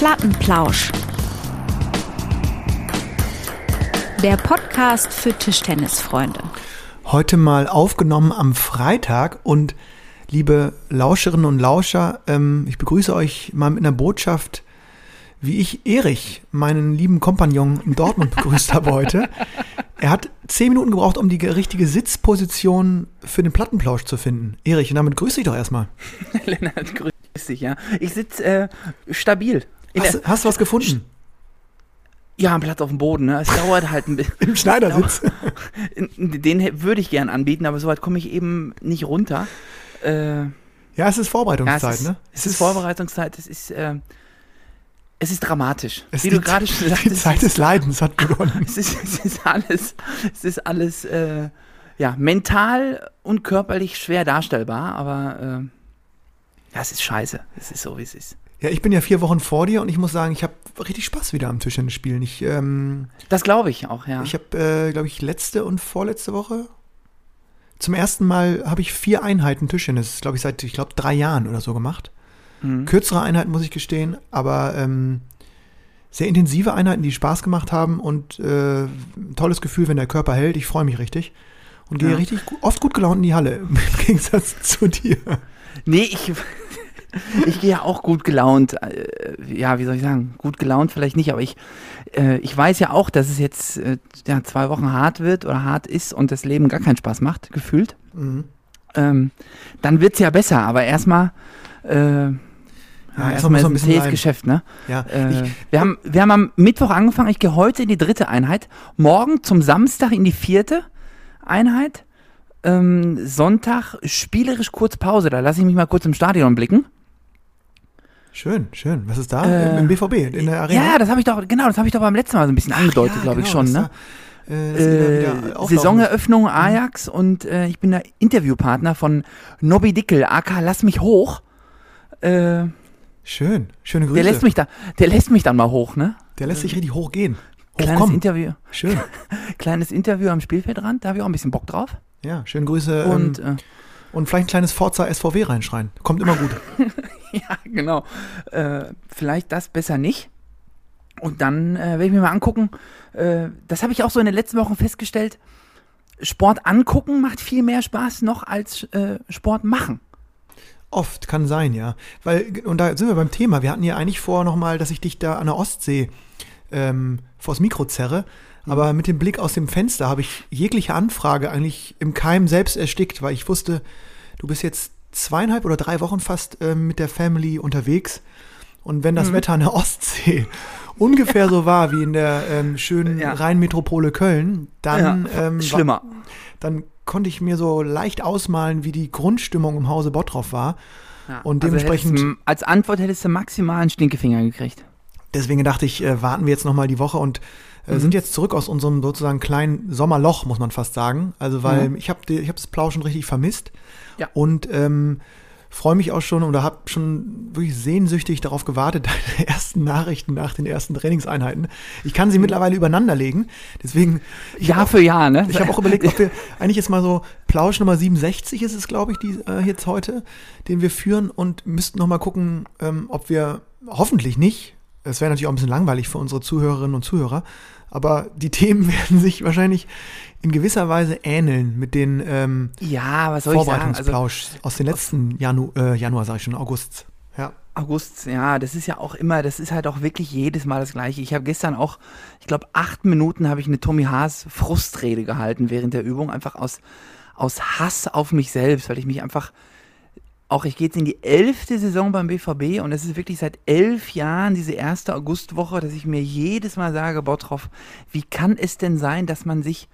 Plattenplausch. Der Podcast für Tischtennisfreunde. Heute mal aufgenommen am Freitag und liebe Lauscherinnen und Lauscher, ähm, ich begrüße euch mal mit einer Botschaft, wie ich Erich, meinen lieben Kompagnon in Dortmund begrüßt habe heute. Er hat zehn Minuten gebraucht, um die richtige Sitzposition für den Plattenplausch zu finden. Erich, und damit grüße dich doch erstmal. Lennart, grüß dich, ja. Ich sitze äh, stabil. Hast, hast du was gefunden? ja, ein Platz auf dem Boden, ne? Es dauert halt ein bisschen. Im Schneidersitz. Den würde ich gern anbieten, aber soweit komme ich eben nicht runter. Äh, Ja, es ist ja, Vorbereitungszeit, es ist, ne? Es ist Vorbereitungszeit, es ist, äh, es ist dramatisch. Es Wie die, du gerade schon Die sagtest, Zeit des Leidens hat begonnen. es ist, es ist alles, es ist alles, äh, ja, mental und körperlich schwer darstellbar, aber äh, ja, es ist scheiße. Es ist so, wie es ist. Ja, ich bin ja vier Wochen vor dir und ich muss sagen, ich habe richtig Spaß wieder am Tischtennis spielen. Ich, ähm, Das glaube ich auch, ja. ich habe, äh, glaube ich, letzte und vorletzte Woche zum ersten Mal habe ich vier Einheiten Tischtennis, glaube ich, seit, ich glaube, drei Jahren oder so gemacht. Mhm. Kürzere Einheiten, muss ich gestehen, aber ähm, sehr intensive Einheiten, die Spaß gemacht haben und äh, ein tolles Gefühl, wenn der Körper hält. Ich freue mich richtig und gehe Ja. richtig oft gut gelaunt in die Halle, im Gegensatz zu dir. Nee, ich, ich gehe ja auch gut gelaunt. Äh, ja, wie soll ich sagen? Gut gelaunt vielleicht nicht, aber ich, äh, ich weiß ja auch, dass es jetzt äh, ja, zwei Wochen hart wird oder hart ist und das Leben gar keinen Spaß macht, gefühlt. Mhm. Ähm, dann wird es ja besser, aber erstmal. Äh, ja, erstmal erstmal ein zähes. Geschäft, ne? Ja, Äh, wir, haben, wir haben am Mittwoch angefangen, ich gehe heute in die dritte Einheit, morgen zum Samstag in die vierte Einheit, ähm, Sonntag spielerisch kurz Pause, da lasse ich mich mal kurz im Stadion blicken. Schön, schön. Was ist da? Äh, Im BVB, in der Arena? Ja, das habe ich doch, genau, das habe ich doch beim letzten Mal so ein bisschen angedeutet, Ja, glaube ich genau, schon, dass ne? Da, äh, Äh, Saisoneröffnung Ajax und äh, ich bin der Interviewpartner von Nobby Dickel, AK Lass mich hoch. Äh. Schön, schöne Grüße. der lässt mich da, der lässt mich dann mal hoch, ne? Der lässt sich richtig hochgehen. Kleines. Interview, Schön. kleines Interview am Spielfeldrand, da habe ich auch ein bisschen Bock drauf. Ja, schöne Grüße. Und ähm, äh, und vielleicht ein kleines Forza SVW reinschreien. Kommt immer gut. Ja, genau. Äh, vielleicht das besser nicht. Und dann äh, werde ich mir mal angucken. Äh, das habe ich auch so in den letzten Wochen festgestellt. Sport angucken macht viel mehr Spaß noch als äh, Sport machen. Oft kann sein, ja. Weil, und da sind wir beim Thema. Wir hatten ja eigentlich vor nochmal, dass ich dich da an der Ostsee ähm, vors Mikro zerre. Aber mit dem Blick aus dem Fenster habe ich jegliche Anfrage eigentlich im Keim selbst erstickt, weil ich wusste, du bist jetzt zweieinhalb oder drei Wochen fast ähm, mit der Family unterwegs. Und wenn das Mhm. Wetter an der Ostsee ungefähr so war wie in der ähm, schönen Ja. Rheinmetropole Köln, dann, Ja, ähm, Schlimmer. War, dann konnte ich mir so leicht ausmalen, wie die Grundstimmung im Hause Bottroff war. Ja. Und Also dementsprechend- hättest du- als Antwort hättest du maximal einen Stinkefinger gekriegt. Deswegen dachte ich, äh, warten wir jetzt nochmal die Woche und äh, Mhm. sind jetzt zurück aus unserem sozusagen kleinen Sommerloch, muss man fast sagen. Also, weil Mhm. ich habe ich hab das Plauschen richtig vermisst. Ja. Und ähm, freue mich auch schon oder habe schon wirklich sehnsüchtig darauf gewartet, deine ersten Nachrichten nach den ersten Trainingseinheiten. Ich kann sie Mhm. mittlerweile übereinander legen. Deswegen, Jahr habe für Jahr, ne? ich hab auch überlegt, ob wir eigentlich jetzt mal so Plausch Nummer 67 ist es, glaube ich, die äh, jetzt heute, den wir führen und müssten noch mal gucken, ähm, ob wir hoffentlich nicht. Es wäre natürlich auch ein bisschen langweilig für unsere Zuhörerinnen und Zuhörer, aber die Themen werden sich wahrscheinlich in gewisser Weise ähneln mit den ähm, ja, was soll? Also Vorbereitungsplausch aus den letzten Janu äh, Januar, sage ich schon, August. Ja. August, ja, das ist ja auch immer, das ist halt auch wirklich jedes Mal das Gleiche. Ich habe gestern auch, ich glaube, acht Minuten habe ich eine Tommy Haas Frustrede gehalten während der Übung, einfach aus, aus Hass auf mich selbst, weil ich mich einfach, auch ich gehe jetzt in die elfte Saison beim BVB und es ist wirklich seit elf Jahren diese erste Augustwoche, dass ich mir jedes Mal sage, Bottroff, wie kann es denn sein, dass man sich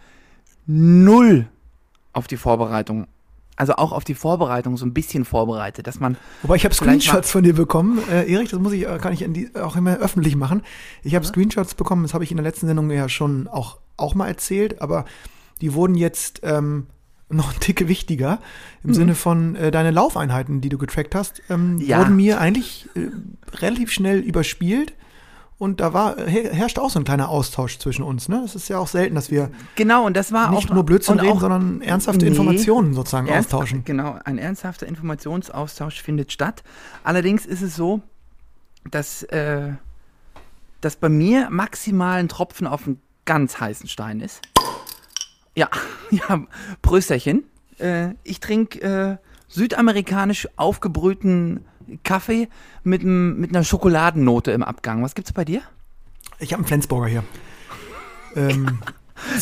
null auf die Vorbereitung, also auch auf die Vorbereitung so ein bisschen vorbereitet, dass man Wobei ich habe Screenshots von dir bekommen, äh, Erik, das muss ich, äh, kann ich die, auch immer öffentlich machen. Ich habe Screenshots bekommen, das habe ich in der letzten Sendung ja schon auch, auch mal erzählt, aber die wurden jetzt ähm, noch ein Ticke wichtiger im Mhm. Sinne von äh, deine Laufeinheiten, die du getrackt hast, ähm, Ja. wurden mir eigentlich äh, relativ schnell überspielt. Und da war, her, herrscht auch so ein kleiner Austausch zwischen uns. Ne? Es ist ja auch selten, dass wir Genau, und das war nicht auch nur Blödsinn reden, auch sondern ernsthafte Nee. Informationen sozusagen ernst- austauschen. Genau, ein ernsthafter Informationsaustausch findet statt. Allerdings ist es so, dass äh, das bei mir maximal ein Tropfen auf einen ganz heißen Stein ist. Ja, ja, Prösterchen. Äh, ich trinke äh, südamerikanisch aufgebrühten Kaffee mit, mit einer Schokoladennote im Abgang. Was gibt's bei dir? Ich habe einen Flensburger hier. Ähm,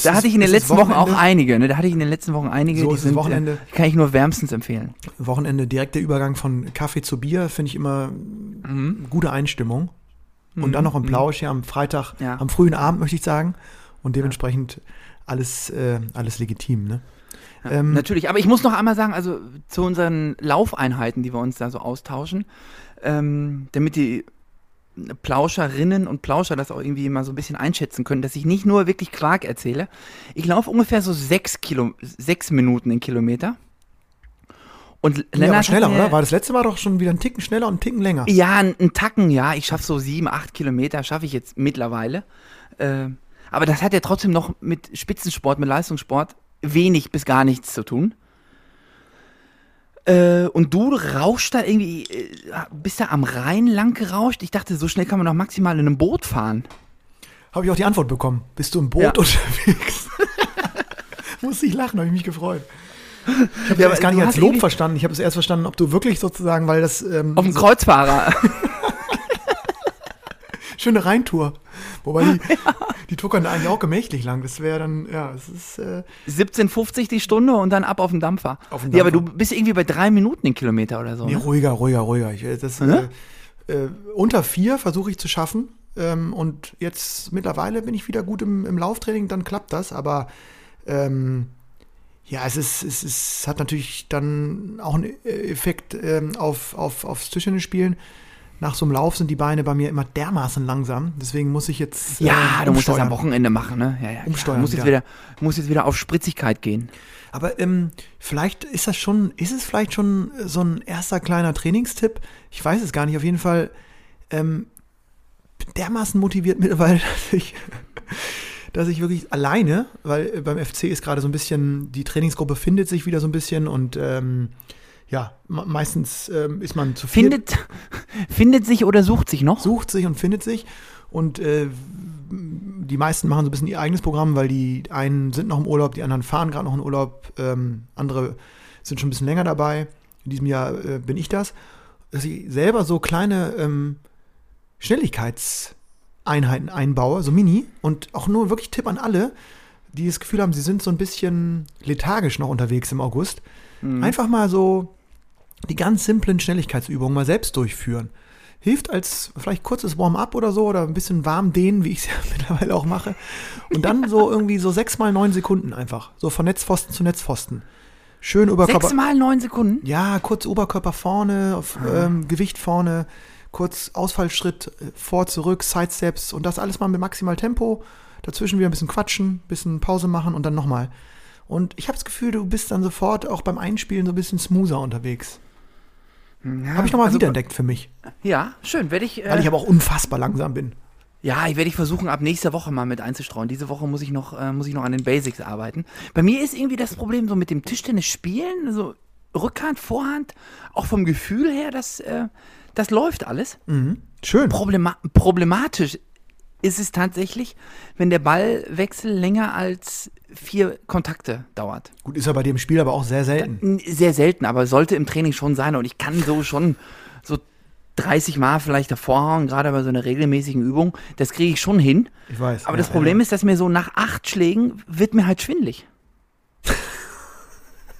Da hatte ich in den letzten Wochen auch Wochenende. einige. Ne? Da hatte ich in den letzten Wochen einige. So die sind, Wochenende. Äh, kann ich nur wärmstens empfehlen. Wochenende direkter Übergang von Kaffee zu Bier finde ich immer Mhm. gute Einstimmung. Und dann noch ein Plausch hier am Freitag, Ja. am frühen Abend, möchte ich sagen. Und dementsprechend alles, äh, alles legitim. Ne? Ähm, Natürlich, aber ich muss noch einmal sagen, also zu unseren Laufeinheiten, die wir uns da so austauschen, ähm, damit die Plauscherinnen und Plauscher das auch irgendwie mal so ein bisschen einschätzen können, dass ich nicht nur wirklich Quark erzähle. Ich laufe ungefähr so sechs, Kilo, sechs Minuten in Kilometer. Und Lennart aber hat schneller, mir- oder? War das letzte Mal doch schon wieder ein Ticken schneller und ein Ticken länger. Ja, ein, ein Tacken, ja. Ich schaffe so sieben, acht Kilometer, schaffe ich jetzt mittlerweile. Äh, aber das hat ja trotzdem noch mit Spitzensport, mit Leistungssport wenig bis gar nichts zu tun. Äh, und du rauschst da irgendwie, äh, bist da am Rhein lang gerauscht. Ich dachte, so schnell kann man doch maximal in einem Boot fahren. Habe ich auch die Antwort bekommen. Bist du im Boot Ja. unterwegs? Musste ich lachen, habe ich mich gefreut. Ich habe Ja, es gar nicht als Lob verstanden. Ich habe es erst verstanden, ob du wirklich sozusagen, weil das ähm, Auf dem so, Kreuzfahrer. schöne Rheintour. Wobei die, die tuckern da eigentlich auch gemächlich lang. Das wäre dann, ja, es ist äh, 17,50 die Stunde und dann ab auf den Dampfer. Auf den Ja, aber du Dampfer. bist irgendwie bei drei Minuten den Kilometer oder so. nee, Ne? ruhiger, ruhiger, ruhiger. Ich, äh, das, Ne? äh, unter vier versuche ich zu schaffen. Ähm, und jetzt mittlerweile bin ich wieder gut im, im Lauftraining, dann klappt das. Aber ähm, ja, es ist, es ist, es hat natürlich dann auch einen äh, Effekt ähm, auf, auf, aufs Tischtennisspielen. Nach so einem Lauf sind die Beine bei mir immer dermaßen langsam. Deswegen muss ich jetzt. äh, Ja, du musst das am umsteuern. Wochenende machen, ne? Ja, ja. Umsteuern Muss jetzt wieder. wieder, muss jetzt wieder auf Spritzigkeit gehen. Aber ähm, vielleicht ist das schon, ist es vielleicht schon so ein erster kleiner Trainingstipp? Ich weiß es gar nicht. Auf jeden Fall ähm, dermaßen motiviert mittlerweile, dass ich, dass ich wirklich alleine, weil äh, beim FC ist gerade so ein bisschen, die Trainingsgruppe findet sich wieder so ein bisschen und ähm, ja, me- meistens ähm, ist man zu viel. Findet, findet sich oder sucht sich noch? sucht sich und findet sich. Und äh, die meisten machen so ein bisschen ihr eigenes Programm, weil die einen sind noch im Urlaub, die anderen fahren gerade noch in Urlaub, ähm, andere sind schon ein bisschen länger dabei. In diesem Jahr äh, bin ich das. Dass ich selber so kleine ähm, Schnelligkeitseinheiten einbaue, so mini. Und auch nur wirklich Tipp an alle, die das Gefühl haben, sie sind so ein bisschen lethargisch noch unterwegs im August. Einfach mal so die ganz simplen Schnelligkeitsübungen mal selbst durchführen. Hilft als vielleicht kurzes Warm-up oder so oder ein bisschen warm dehnen, wie ich es ja mittlerweile auch mache. Und dann so irgendwie so sechs mal neun Sekunden einfach. So von Netzpfosten zu Netzpfosten. Schön Oberkörper. Sechs mal neun Sekunden? Ja, kurz Oberkörper vorne, auf, ähm, Gewicht vorne, kurz Ausfallschritt äh, vor, zurück, Sidesteps und das alles mal mit maximal Tempo. Dazwischen wieder ein bisschen quatschen, bisschen Pause machen und dann nochmal. Und ich habe das Gefühl, du bist dann sofort auch beim Einspielen so ein bisschen smoother unterwegs. Ja, Habe ich nochmal also- wiederentdeckt für mich. Ja, schön. Werde ich, Weil äh, ich aber auch unfassbar langsam bin. ja, ich werde ich versuchen, ab nächster Woche mal mit einzustreuen. Diese Woche muss ich noch, äh, muss ich noch an den Basics arbeiten. Bei mir ist irgendwie das Problem so mit dem Tischtennis spielen, so Rückhand, Vorhand, auch vom Gefühl her, das, äh, das läuft alles. Schön. Problema problematisch ist es tatsächlich, wenn der Ballwechsel länger als vier Kontakte dauert. Gut, ist ja bei dem Spiel aber auch sehr selten. Sehr selten, aber sollte im Training schon sein. Und ich kann so schon so 30 Mal vielleicht davor hauen, gerade bei so einer regelmäßigen Übung. Das kriege ich schon hin. Ich weiß. Aber ja, das Problem ja. ist, dass mir so nach acht Schlägen wird mir halt schwindlig.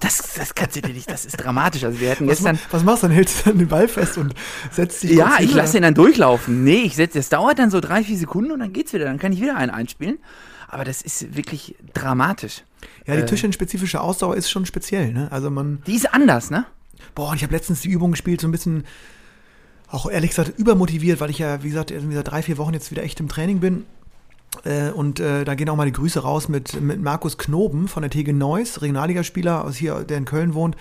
Das, das kannst du dir nicht, das ist dramatisch. Also wir hätten Was, gestern. was machst du dann? Hältst du dann den Ball fest und setzt dich Ja, ich lasse den dann durchlaufen. Nee, ich setze, das dauert dann so drei, vier Sekunden und dann geht's wieder. Dann kann ich wieder einen einspielen. Aber das ist wirklich dramatisch. Ja, die äh, Tischtennisspezifische Ausdauer ist schon speziell, ne? Also man, Die ist anders, ne? boah, und ich habe letztens die Übung gespielt, so ein bisschen, auch ehrlich gesagt, übermotiviert, weil ich ja, wie gesagt, seit drei, vier Wochen jetzt wieder echt im Training bin. Äh, und äh, da gehen auch mal die Grüße raus mit, mit Markus Knoben von der TG Neuss, Regionalligaspieler aus hier, der in Köln wohnt,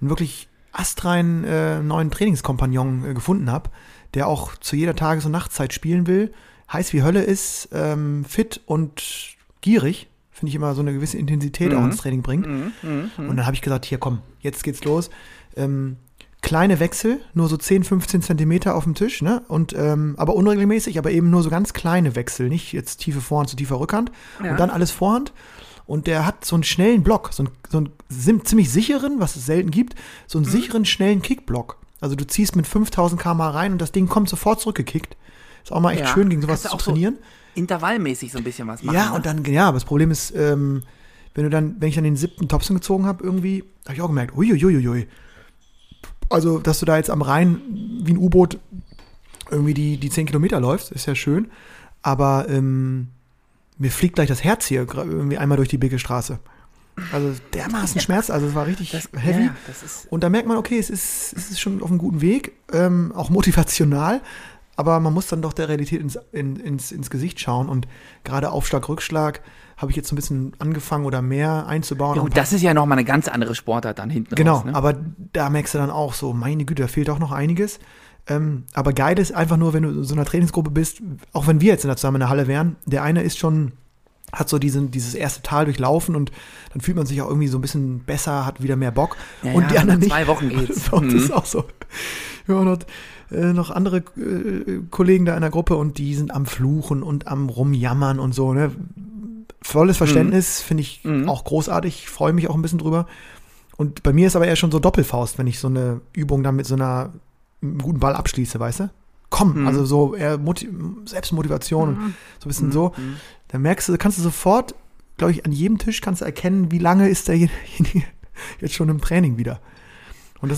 einen wirklich astreinen äh, neuen Trainingskompagnon äh, gefunden habe, der auch zu jeder Tages- und Nachtzeit spielen will, heiß wie Hölle ist, ähm, fit und gierig. Finde ich immer so eine gewisse Intensität auch ins Training bringt. Und dann habe ich gesagt, hier komm, jetzt geht's los. Ähm, kleine Wechsel, nur so 10, 15 Zentimeter auf dem Tisch, ne? Und ähm, aber unregelmäßig, aber eben nur so ganz kleine Wechsel, nicht jetzt tiefe Vorhand zu tiefer Rückhand. Ja. Und dann alles Vorhand. Und der hat so einen schnellen Block, so einen, so einen ziemlich sicheren, was es selten gibt, so Mhm. einen sicheren, schnellen Kickblock. Also du ziehst mit 5000 km rein und das Ding kommt sofort zurückgekickt. Ist auch mal echt Ja. schön, gegen sowas zu auch so trainieren. Intervallmäßig so ein bisschen was machen. Ja, ne? und dann, ja, aber das Problem ist, ähm, wenn du dann, wenn ich dann den siebten Topsen gezogen habe, irgendwie, habe ich auch gemerkt, uiuiuiui. Also, dass du da jetzt am Rhein wie ein U-Boot irgendwie die, die 10 Kilometer läufst, ist ja schön. Aber ähm, mir fliegt gleich das Herz hier irgendwie einmal durch die Bicke Straße. Also dermaßen Schmerz, also es war richtig das, heavy. Ja, Und da merkt man, okay, es ist, es ist schon auf einem guten Weg, ähm, auch motivational, aber man muss dann doch der Realität ins, in, ins, ins Gesicht schauen. Und gerade Aufschlag, Rückschlag habe ich jetzt so ein bisschen angefangen oder mehr einzubauen. ja, gut, das ist ja nochmal eine ganz andere Sportart dann hinten genau, raus. Ne? aber da merkst du dann auch so, meine Güte, da fehlt auch noch einiges. Ähm, aber geil ist einfach nur, wenn du in so einer Trainingsgruppe bist, auch wenn wir jetzt in der zusammen in der Halle wären, der eine ist schon, hat so diesen, dieses erste Tal durchlaufen und dann fühlt man sich auch irgendwie so ein bisschen besser, hat wieder mehr Bock. Ja, und ja, die anderen nicht. zwei Wochen geht's. Bei uns Mhm. ist auch so. Wir haben noch, äh, noch andere äh, Kollegen da in der Gruppe und die sind am Fluchen und am Rumjammern und so. Ne? Volles Verständnis, finde ich Mhm. auch großartig, freue mich auch ein bisschen drüber. Und bei mir ist aber eher schon so Doppelfaust, wenn ich so eine Übung dann mit so einer mit einem guten Ball abschließe, weißt du? Komm, Mhm. also so eher Moti Selbstmotivation und so ein bisschen so. Mhm. Da merkst du, kannst du sofort, glaube ich, an jedem Tisch kannst du erkennen, wie lange ist derjenige jetzt schon im Training wieder.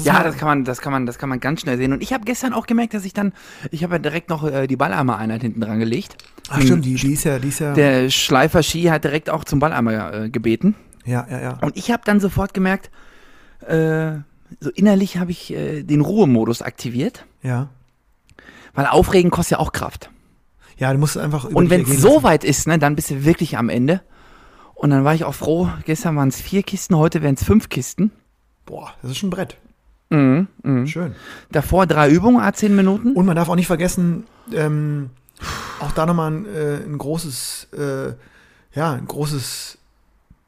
Ja, halt- das kann man, das kann man, das kann man ganz schnell sehen. Und ich habe gestern auch gemerkt, dass ich dann, ich habe ja direkt noch äh, die Balleimer-Einheit hinten dran gelegt. Ach stimmt, die, die ist ja, die ist ja, Der Schleifer Ski hat direkt auch zum Balleimer äh, gebeten. ja, ja, ja. Und ich habe dann sofort gemerkt, äh, so innerlich habe ich äh, den Ruhemodus aktiviert, Ja, weil Aufregen kostet ja auch Kraft. ja, du musst einfach Und wenn es so weit ist, ne, dann bist du wirklich am Ende. Und dann war ich auch froh, gestern waren es vier Kisten, heute wären es fünf Kisten. Boah, das ist schon ein Brett. Mhm, mhm. Schön. Davor drei Übungen, a zehn Minuten. Und man darf auch nicht vergessen, ähm, auch da nochmal ein, äh, ein großes, äh, ja, ein großes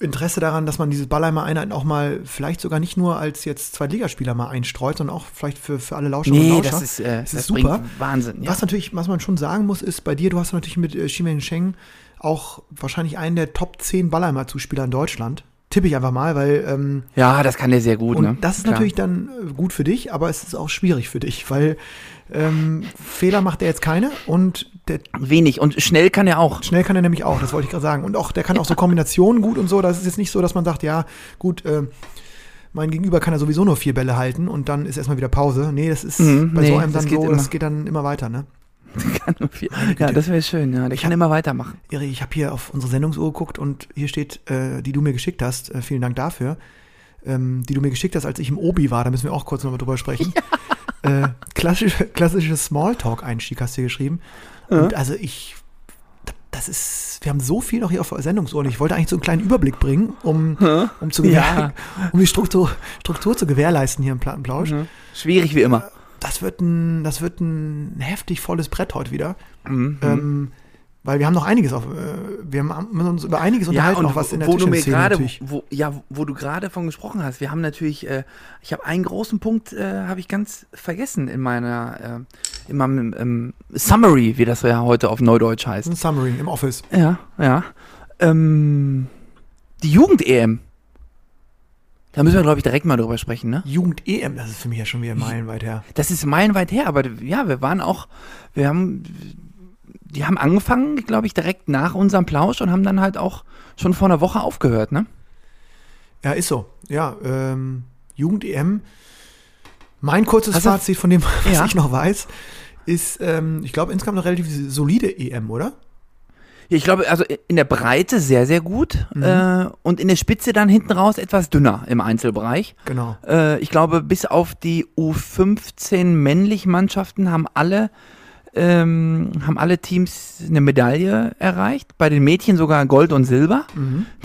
Interesse daran, dass man dieses Ballheimer Einheiten auch mal vielleicht sogar nicht nur als jetzt Zweitligaspieler mal einstreut, sondern auch vielleicht für, für alle Lauscherinnen und Nee, Lauscher. das ist, äh, Das das ist super. Wahnsinn. Ja. Was natürlich, was man schon sagen muss, ist, bei dir, du hast natürlich mit äh, Ximen Sheng auch wahrscheinlich einen der Top 10 Ballheimer-Zuspieler in Deutschland. Tippe ich einfach mal, weil ähm, Ja, das kann der sehr gut. und ne? das ist Klar. natürlich dann äh, gut für dich, aber es ist auch schwierig für dich, weil ähm, Fehler macht er jetzt keine und der wenig und schnell kann er auch. schnell kann er nämlich auch, das wollte ich gerade sagen. Und auch der kann auch so Kombinationen gut und so. Das ist jetzt nicht so, dass man sagt, ja, gut, äh, mein Gegenüber kann ja sowieso nur vier Bälle halten und dann ist erstmal wieder Pause. Nee, das ist Mhm, bei nee, so einem das dann geht so, immer. das geht dann immer weiter, ne? Ja, das wäre schön. Ja, der kann immer weitermachen. Iri, ich habe hier auf unsere Sendungsuhr geguckt und hier steht, äh, die du mir geschickt hast. Äh, vielen Dank dafür. Ähm, die du mir geschickt hast, als ich im Obi war. Da müssen wir auch kurz nochmal drüber sprechen. Äh, klassische, klassisches Smalltalk-Einstieg hast du hier geschrieben. Und also ich, das ist, wir haben so viel noch hier auf der Sendungsuhr und ich wollte eigentlich so einen kleinen Überblick bringen, um, um, zu Ja. um die Struktur, Struktur zu gewährleisten hier im Plattenplausch. Schwierig wie immer. Das wird ein, das wird ein heftig volles Brett heute wieder. Mhm. Ähm, weil wir haben noch einiges auf, äh, wir haben uns über einiges unterhalten, noch was in der wo du mir natürlich. wo, ja, wo du gerade von gesprochen hast, wir haben natürlich, äh, ich habe einen großen Punkt, äh, habe ich ganz vergessen in meiner, äh, in meinem ähm, Summary, wie das ja heute auf Neudeutsch heißt. Ein Summary im Office. Ja, ja. Ähm, die Jugend-EM. Da müssen wir, glaube ich, direkt mal drüber sprechen, ne? Jugend-EM, das ist für mich ja schon wieder meilenweit her. Das ist meilenweit her, aber ja, wir waren auch, wir haben, die haben angefangen, glaube ich, direkt nach unserem Plausch und haben dann halt auch schon vor einer Woche aufgehört, ne? Ja, ist so. Ja, ähm, Jugend-EM. Mein kurzes Also- Fazit von dem, was Ja. ich noch weiß, ist, ähm, ich glaube, insgesamt eine relativ solide EM, oder? Ich glaube, also in der Breite sehr, sehr gut äh, und in der Spitze dann hinten raus etwas dünner im Einzelbereich. Genau. Äh, ich glaube, bis auf die U15 männlichen Mannschaften haben alle, ähm, haben alle Teams eine Medaille erreicht. Bei den Mädchen sogar Gold und Silber.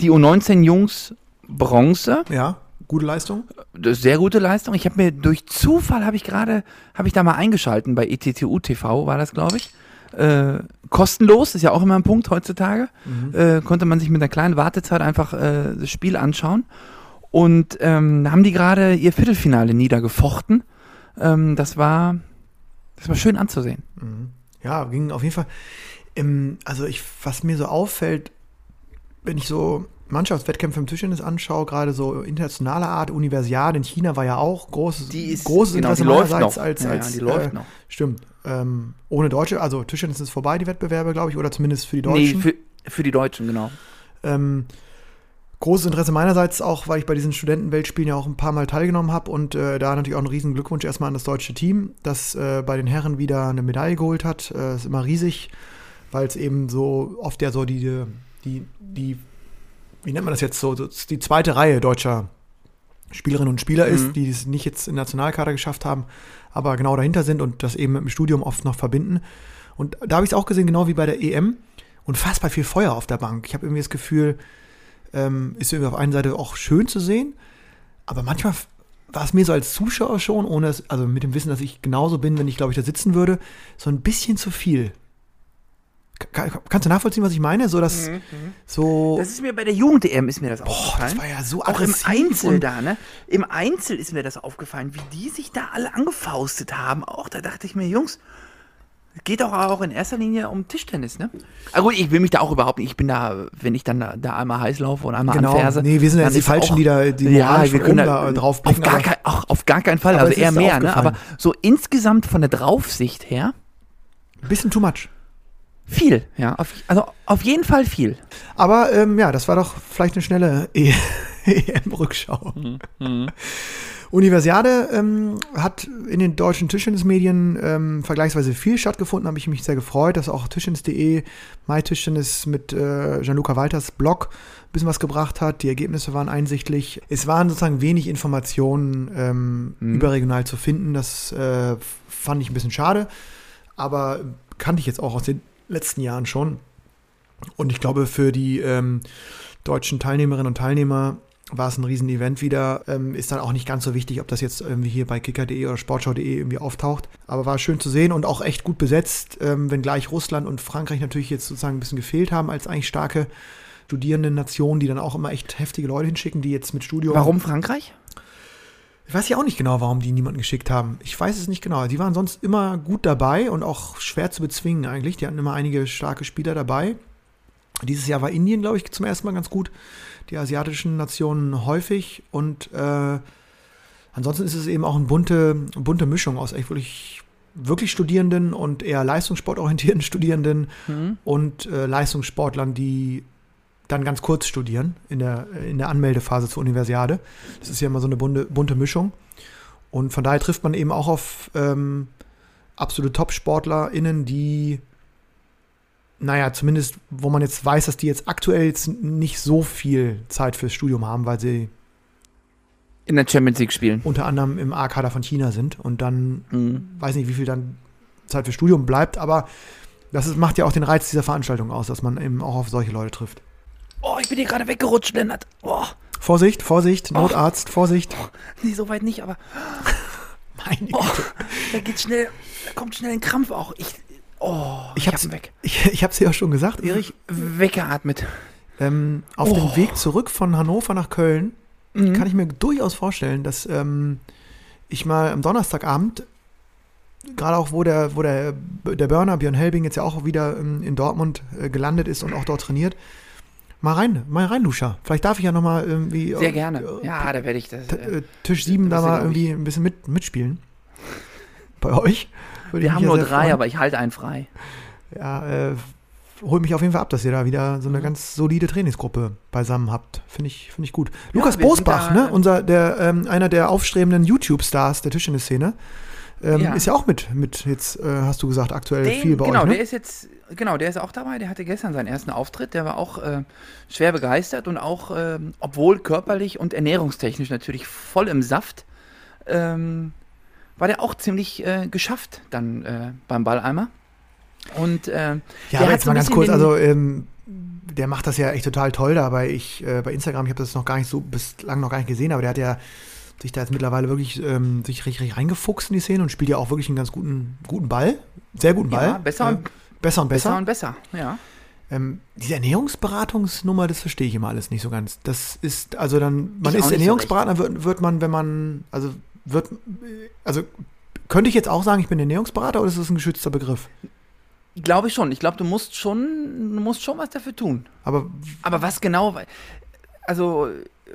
Die U19 Jungs Bronze. Ja, gute Leistung. Ist sehr gute Leistung. Ich habe mir durch Zufall habe ich gerade, habe ich da mal eingeschalten bei ETTU TV war das, glaube ich. Äh, kostenlos ist ja auch immer ein Punkt heutzutage. Äh, konnte man sich mit einer kleinen Wartezeit einfach äh, das Spiel anschauen. Und ähm, haben die gerade ihr Viertelfinale niedergefochten. Ähm, das war, das war schön anzusehen. Ja, ging auf jeden Fall. Ähm, also ich, was mir so auffällt, wenn ich so Mannschaftswettkämpfe im Tischtennis anschaue, gerade so internationaler Art, Universiade in China war ja auch großes, Die ist- großes genau, die Interesse läuft meinerseits noch. als, Ja, ja, als die läuft äh, noch. Stimmt. Ähm, ohne Deutsche, also Tischtennis ist vorbei, die Wettbewerbe, glaube ich, oder zumindest für die Nee, Deutschen. für, für die Deutschen, genau. Ähm, großes Interesse meinerseits auch, weil ich bei diesen Studentenweltspielen ja auch ein paar Mal teilgenommen habe und äh, da natürlich auch einen riesen Glückwunsch erstmal an das deutsche Team, das äh, bei den Herren wieder eine Medaille geholt hat. Äh, ist immer riesig, weil es eben so oft ja so die, die, die, wie nennt man das jetzt so die zweite Reihe deutscher Spielerinnen und Spieler Mhm. ist, die es nicht jetzt in Nationalkader geschafft haben, aber genau dahinter sind und das eben mit dem Studium oft noch verbinden. Und da habe ich es auch gesehen, genau wie bei der EM. Unfassbar viel Feuer auf der Bank. Ich habe irgendwie das Gefühl, ähm, ist irgendwie auf einer Seite auch schön zu sehen, aber manchmal war es mir so als Zuschauer schon, ohne es, also mit dem Wissen, dass ich genauso bin, wenn ich, glaube ich, da sitzen würde, so ein bisschen zu viel. Ka- ka- kannst du nachvollziehen, was ich meine? So, dass so. Das ist mir bei der Jugend-EM ist mir das boah, aufgefallen. das war ja so auch im Einzel da, ne? Im Einzel ist mir das aufgefallen, wie die sich da alle angefaustet haben. Auch da dachte ich mir, Jungs, geht doch auch in erster Linie um Tischtennis, ne? Aber gut, ich will mich da auch überhaupt nicht, ich bin da, wenn ich dann da, da einmal heiß laufe und einmal Genau. anferse. Nee, wir sind ja die Falschen, auch- die da die ja, wir können da, drauf auf gar, kein, auch, auf gar keinen Fall, Aber also eher mehr, ne? Aber so insgesamt von der Draufsicht her, Ein bisschen too much. Viel, ja. Auf, also auf jeden Fall viel. Aber ähm, ja, das war doch vielleicht eine schnelle EM-Rückschau. Universiade ähm, hat in den deutschen Tischtennismedien ähm, vergleichsweise viel stattgefunden, habe ich mich sehr gefreut, dass auch Tischtennis.de, MyTischtennis mit äh, Gianluca Walters Blog ein bisschen was gebracht hat. Die Ergebnisse waren einsichtlich. Es waren sozusagen wenig Informationen ähm, überregional zu finden. Das äh, fand ich ein bisschen schade, aber kannte ich jetzt auch aus den letzten Jahren schon. Und ich glaube, für die ähm, deutschen Teilnehmerinnen und Teilnehmer war es ein Riesenevent wieder. Ähm, ist dann auch nicht ganz so wichtig, ob das jetzt irgendwie hier bei kicker.de oder sportschau.de irgendwie auftaucht. Aber war schön zu sehen und auch echt gut besetzt, ähm, wenngleich Russland und Frankreich natürlich jetzt sozusagen ein bisschen gefehlt haben als eigentlich starke Studierenden-Nationen, die dann auch immer echt heftige Leute hinschicken, die jetzt mit Studium. Warum Frankreich? Ich weiß ja auch nicht genau, warum die niemanden geschickt haben. Ich weiß es nicht genau. Die waren sonst immer gut dabei und auch schwer zu bezwingen eigentlich. Die hatten immer einige starke Spieler dabei. Dieses Jahr war Indien, glaube ich, zum ersten Mal ganz gut. Die asiatischen Nationen häufig. Und äh, ansonsten ist es eben auch eine bunte, bunte Mischung aus echt wirklich, wirklich Studierenden und eher leistungssportorientierten Studierenden und äh, Leistungssportlern, die dann ganz kurz studieren in der, in der Anmeldephase zur Universiade. Das ist ja immer so eine bunte, bunte Mischung. Und von daher trifft man eben auch auf ähm, absolute Top-SportlerInnen, die, naja, zumindest, wo man jetzt weiß, dass die jetzt aktuell jetzt nicht so viel Zeit fürs Studium haben, weil sie In der Champions League spielen. unter anderem im A-Kader von China sind und dann Mhm. weiß nicht, wie viel dann Zeit für Studium bleibt, aber das ist, macht ja auch den Reiz dieser Veranstaltung aus, dass man eben auch auf solche Leute trifft. Oh, ich bin hier gerade weggerutscht, Lennart. Oh, Vorsicht, Vorsicht, Notarzt, Vorsicht. nee, so weit nicht, aber Meine oh, Güte. da geht schnell, da kommt schnell ein Krampf auch. Ich, oh, Ich ich, hab's- hab's weg. Ich, ich habe es ja auch schon gesagt, Erich. Weggeatmet. Ähm, auf Oh. dem Weg zurück von Hannover nach Köln Mhm. kann ich mir durchaus vorstellen, dass ähm, ich mal am Donnerstagabend, gerade auch wo der, wo der, der Burner, Björn Helbing, jetzt ja auch wieder ähm, in Dortmund äh, gelandet ist und auch dort trainiert, mal rein, mal rein, Lucia. Vielleicht darf ich ja nochmal irgendwie Sehr äh, gerne. äh, Ja, da werde ich das. Äh, Tisch 7 da ja, mal irgendwie ein bisschen mit, mitspielen. Bei euch. Würde wir haben ja nur drei, freuen. aber ich halte einen frei. Ja, äh, hol mich auf jeden Fall ab, dass ihr da wieder so eine Mhm. ganz solide Trainingsgruppe beisammen habt. Finde ich, finde ich gut. Lukas wir sind Bosbach, da, ne? äh, Unser, der, ähm, einer der aufstrebenden YouTube-Stars der Tischtennis-Szene. Ähm, Ja. Ist ja auch mit, mit jetzt, äh, hast du gesagt, aktuell Den, viel bei genau, euch. Ne? der ist jetzt, genau, der ist auch dabei. Der hatte gestern seinen ersten Auftritt. Der war auch äh, schwer begeistert und auch, ähm, obwohl körperlich und ernährungstechnisch natürlich voll im Saft, ähm, war der auch ziemlich äh, geschafft dann äh, beim Balleimer. Und äh, ja, aber jetzt mal ganz kurz, also ähm, der macht das ja echt total toll da bei ich, äh, bei Instagram, ich habe das noch gar nicht so bislang noch gar nicht gesehen, aber der hat ja sich da jetzt mittlerweile wirklich ähm, sich richtig, richtig reingefuchst in die Szene und spielt ja auch wirklich einen ganz guten, guten Ball. Sehr guten Ball. ja, besser, Äh, und, besser und besser. besser und besser. Ja. Ähm, diese Ernährungsberatungsnummer, das verstehe ich immer alles nicht so ganz. Das ist, also dann, man Ich ist nicht so Ernährungsberater, wird, wird man, wenn man, also wird, also könnte ich jetzt auch sagen, ich bin Ernährungsberater oder ist das ein geschützter Begriff? Glaube ich schon. Ich glaube, du musst schon, du musst schon was dafür tun. Aber Aber was genau, also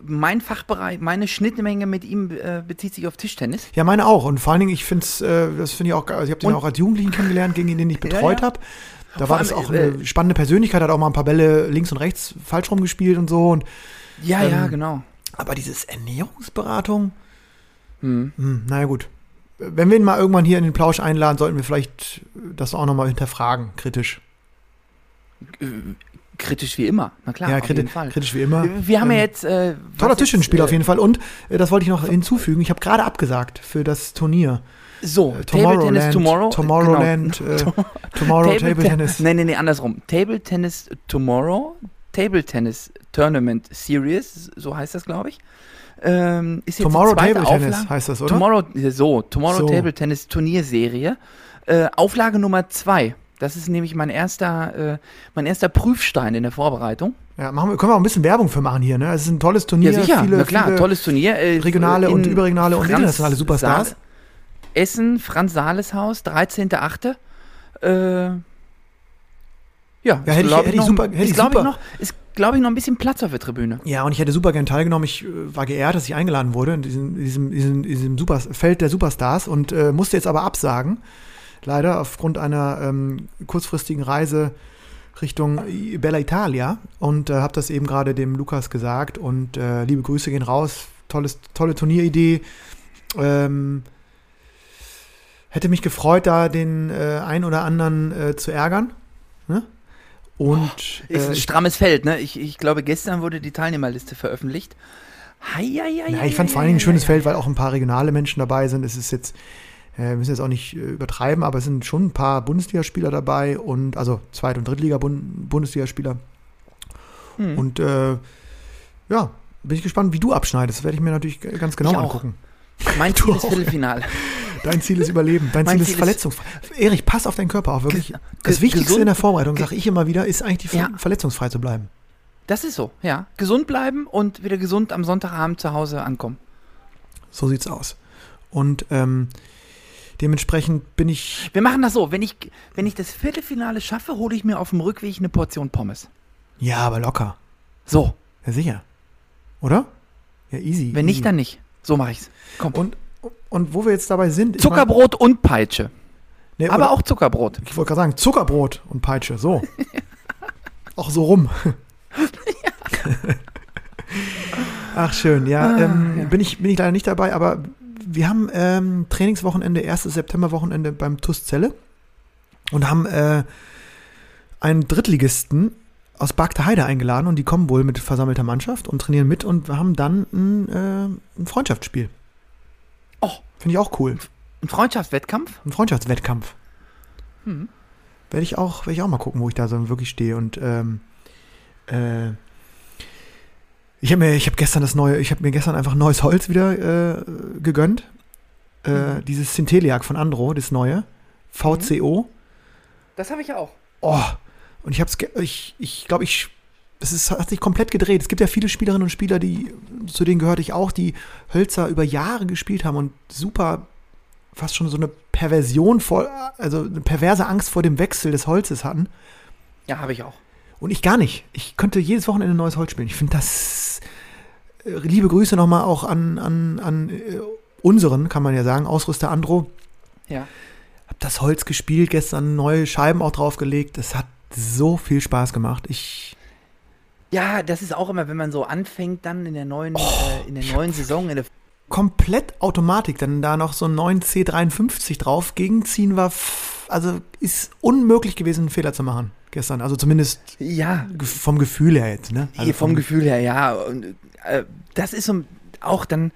mein Fachbereich, meine Schnittmenge mit ihm äh, bezieht sich auf Tischtennis. ja, meine auch. Und vor allen Dingen, ich finde es, äh, das finde ich auch, also ich habe den Und- auch als Jugendlichen kennengelernt, gegen den ich betreut ja. habe. Da Vor war das allem, auch äh, eine spannende Persönlichkeit, hat auch mal ein paar Bälle links und rechts falsch rumgespielt und so. Und, Ja, ja, Ähm, genau. aber dieses Ernährungsberatung, Hm. hm, naja gut. Wenn wir ihn mal irgendwann hier in den Plausch einladen, sollten wir vielleicht das auch nochmal hinterfragen, kritisch. Äh, Kritisch wie immer, na klar, ja, auf kriti jeden Fall. kritisch wie immer. Wir haben ja Ähm, jetzt. Äh, Toller Tischtennisspieler jetzt, auf jeden Fall. Und äh, das wollte ich noch hinzufügen. Ich habe gerade abgesagt für das Turnier. So, Äh, Table Tennis Tomorrow. Tomorrowland, genau. äh, Tomorrow Table, Ten- Tennis. Nee, nee, nee, andersrum. Table Tennis Tomorrow, Table Tennis Tournament Series, so heißt das, glaube ich. Ähm, ist jetzt Tomorrow Table Tennis Auflage. heißt das, oder? Tomorrow, so, Tomorrow So. Table Tennis Turnierserie. Äh, Auflage Nummer zwei. Das ist nämlich mein erster, äh, mein erster Prüfstein in der Vorbereitung. Ja, machen wir, können wir auch ein bisschen Werbung für machen hier. Ne? Es ist ein tolles Turnier. Ja, sicher, viele, na klar, tolles Turnier. Äh, regionale und überregionale und Franz internationale Superstars. Saal- Essen, Franz Sales Haus, 13.8. Äh, ja, Ja, hätte ich- hätte ich super- hätte ich super- Ich noch, ist, glaube ich, noch ein bisschen Platz auf der Tribüne. Ja, und ich hätte super gern teilgenommen. Ich äh, war geehrt, dass ich eingeladen wurde in diesem, diesem, diesem, diesem Super Feld der Superstars und äh, musste jetzt aber absagen. Leider aufgrund einer ähm, kurzfristigen Reise Richtung Bella Italia und äh, habe das eben gerade dem Lukas gesagt und äh, liebe Grüße gehen raus. Tolles, tolle Turnieridee. Ähm, hätte mich gefreut, da den äh, ein oder anderen äh, zu ärgern. Ne? Und Ist äh, ein strammes Feld, ne? Ich, ich glaube, gestern wurde die Teilnehmerliste veröffentlicht. Hei, hei, hei, hei, ich fand es vor allen Dingen ein schönes Feld, weil auch ein paar regionale Menschen dabei sind. Es ist jetzt, äh, wir müssen jetzt auch nicht äh, übertreiben, aber es sind schon ein paar Bundesligaspieler dabei und also Zweit- und Drittliga-Bundesligaspieler. Hm. Und äh, ja, bin ich gespannt, wie du abschneidest. Das werde ich mir natürlich ganz genau Ich auch. angucken. Mein Du Ziel ist auch. Viertelfinale. Dein Ziel ist Überleben, dein Mein Ziel ist Ziel ist- verletzungsfrei. Erich, pass auf deinen Körper auf, wirklich. Das Wichtigste in der Vorbereitung, ge- sage ich immer wieder, ist eigentlich Ja. verletzungsfrei zu bleiben. Das ist so, ja. Gesund bleiben und wieder gesund am Sonntagabend zu Hause ankommen. So sieht's aus. Und ähm, dementsprechend bin ich Wir machen das so, wenn ich, wenn ich das Viertelfinale schaffe, hole ich mir auf dem Rückweg eine Portion Pommes. ja, aber locker. So, Ja, sicher. Oder? Ja, easy. wenn easy. nicht, dann nicht. So mache ich's. Komm. Und, und wo wir jetzt dabei sind. ich Zuckerbrot und Peitsche. mein- nee, Aber auch Zuckerbrot. Ich wollte gerade sagen, Zuckerbrot und Peitsche, so. auch so rum. Ach, schön, ja. Ah, ähm, ja. Bin, ich, bin ich leider nicht dabei, aber wir haben ähm, Trainingswochenende, erstes Septemberwochenende beim TUS Celle und haben äh, einen Drittligisten aus Bagde Heide eingeladen und die kommen wohl mit versammelter Mannschaft und trainieren mit und wir haben dann ein, äh, ein Freundschaftsspiel. Oh. Finde ich auch cool. Ein Freundschaftswettkampf? Ein Freundschaftswettkampf. Hm. Werde ich auch, werde ich auch mal gucken, wo ich da so wirklich stehe. Und ähm, äh, ich habe mir, ich habe gestern das neue, ich habe mir gestern einfach neues Holz wieder äh, gegönnt. Äh, Mhm. Dieses Centeliac von Andro, das neue. VCO. Das habe ich auch. Oh, und ich habe es, ich, ich glaube, ich, es ist, hat sich komplett gedreht. Es gibt ja viele Spielerinnen und Spieler, die, zu denen gehörte ich auch, die Hölzer über Jahre gespielt haben und super, fast schon so eine Perversion vor, also eine perverse Angst vor dem Wechsel des Holzes hatten. Ja, habe ich auch. Und ich gar nicht. Ich könnte jedes Wochenende neues Holz spielen. Ich finde das, äh, liebe Grüße nochmal auch an, an, an äh, unseren, kann man ja sagen, Ausrüster Andro. Ja. Hab das Holz gespielt, gestern neue Scheiben auch draufgelegt. Das hat so viel Spaß gemacht. Ich, Ja, das ist auch immer, wenn man so anfängt, dann in der neuen, Oh, äh, in der neuen Saison, in der komplett Automatik, dann da noch so einen neuen C53 drauf. Gegenziehen war, also ist unmöglich gewesen, einen Fehler zu machen gestern. Also zumindest Ja, vom Gefühl her jetzt, ne? Also Hier vom Gefühl her, ja. Und, äh, das ist so auch dann,